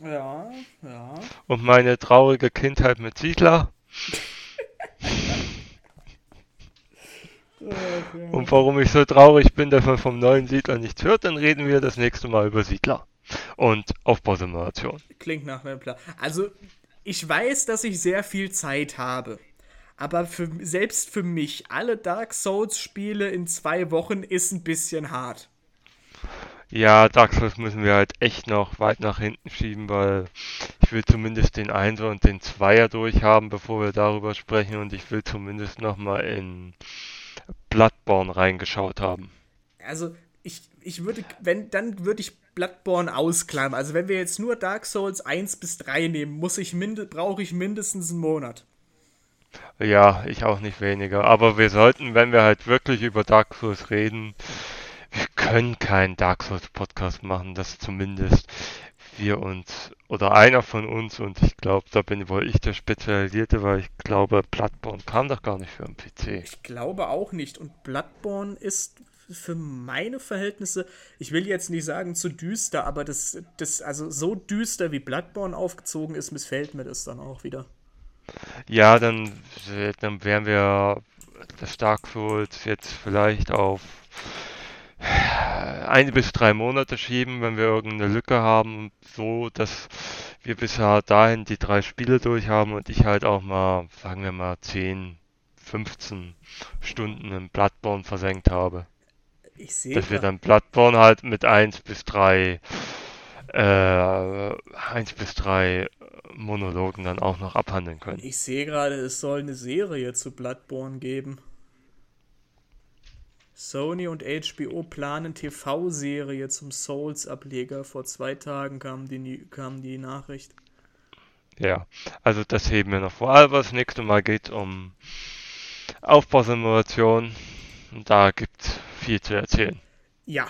Speaker 1: Ja, ja.
Speaker 2: Und meine traurige Kindheit mit Siedler. Und warum ich so traurig bin, dass man vom neuen Siedler nichts hört, dann reden wir das nächste Mal über Siedler und Aufbausimulation.
Speaker 1: Klingt nach einem Plan. Also, ich weiß, dass ich sehr viel Zeit habe. Aber für, selbst für mich, alle Dark Souls-Spiele in zwei Wochen ist ein bisschen hart.
Speaker 2: Ja, Dark Souls müssen wir halt echt noch weit nach hinten schieben, weil ich will zumindest den 1 und den 2er durchhaben, bevor wir darüber sprechen und ich will zumindest nochmal in Bloodborne reingeschaut haben.
Speaker 1: Also, ich, ich würde, wenn, dann würde ich Bloodborne ausklammern. Also wenn wir jetzt nur Dark Souls 1 bis 3 nehmen, muss ich brauche ich mindestens einen Monat.
Speaker 2: Ja, ich auch nicht weniger. Aber wir sollten, wenn wir halt wirklich über Dark Souls reden, wir können keinen Dark Souls Podcast machen, das zumindest wir uns oder einer von uns und ich glaube, da bin wohl ich der Spezialisierte, weil ich glaube, Bloodborne kam doch gar nicht für einen PC.
Speaker 1: Ich glaube auch nicht und Bloodborne ist für meine Verhältnisse, ich will jetzt nicht sagen zu düster, aber das, das also so düster wie Bloodborne aufgezogen ist, missfällt mir das dann auch wieder.
Speaker 2: Ja, dann, dann wären wir Souls jetzt vielleicht auf ein bis drei Monate schieben, wenn wir irgendeine Lücke haben, so dass wir bisher dahin die drei Spiele durch haben und ich halt auch mal, sagen wir mal, 10, 15 Stunden im Bloodborne versenkt habe. Ich sehe. Dass wir dann Bloodborne halt mit 1 bis 3 äh, 1 bis 3 Monologen dann auch noch abhandeln können.
Speaker 1: Ich sehe gerade, es soll eine Serie zu Bloodborne geben. Sony und HBO planen TV-Serie zum Souls-Ableger. Vor zwei Tagen kam die, kam die Nachricht.
Speaker 2: Ja, also das heben wir noch vor. Aber das nächste Mal geht um Aufbausimulation. Da gibt es viel zu erzählen.
Speaker 1: Ja.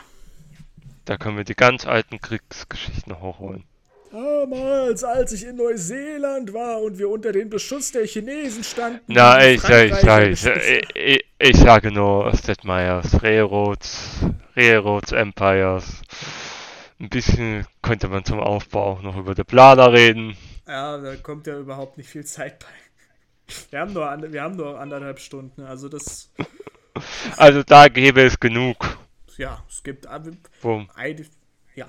Speaker 2: Da können wir die ganz alten Kriegsgeschichten hochholen.
Speaker 1: Damals, als ich in Neuseeland war und wir unter den Beschuss der Chinesen standen.
Speaker 2: Na, ich, ich, ich, ich, ich, sage nur Seth Meyers, Railroads, Railroads Empires. Ein bisschen könnte man zum Aufbau auch noch über den Planer reden.
Speaker 1: Ja, da kommt ja überhaupt nicht viel Zeit bei. Wir haben nur, wir haben nur anderthalb Stunden, also das
Speaker 2: Also da gäbe es genug.
Speaker 1: Ja, es gibt äh,
Speaker 2: Wo,
Speaker 1: eine, ja,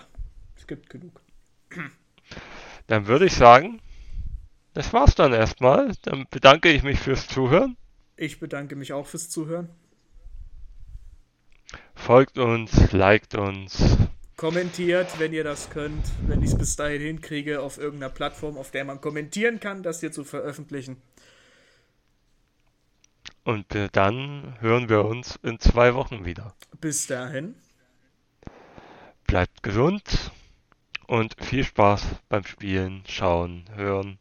Speaker 1: es gibt genug.
Speaker 2: dann würde ich sagen, das war's dann erstmal. Dann bedanke ich mich fürs Zuhören.
Speaker 1: Ich bedanke mich auch fürs Zuhören.
Speaker 2: Folgt uns, liked uns.
Speaker 1: Kommentiert, wenn ihr das könnt, wenn ich es bis dahin hinkriege, auf irgendeiner Plattform, auf der man kommentieren kann, das hier zu veröffentlichen.
Speaker 2: Und äh, dann hören wir uns in zwei Wochen wieder.
Speaker 1: Bis dahin.
Speaker 2: Bleibt gesund und viel Spaß beim Spielen, Schauen, Hören.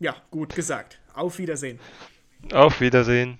Speaker 1: Ja, gut gesagt. Auf Wiedersehen.
Speaker 2: Auf Wiedersehen.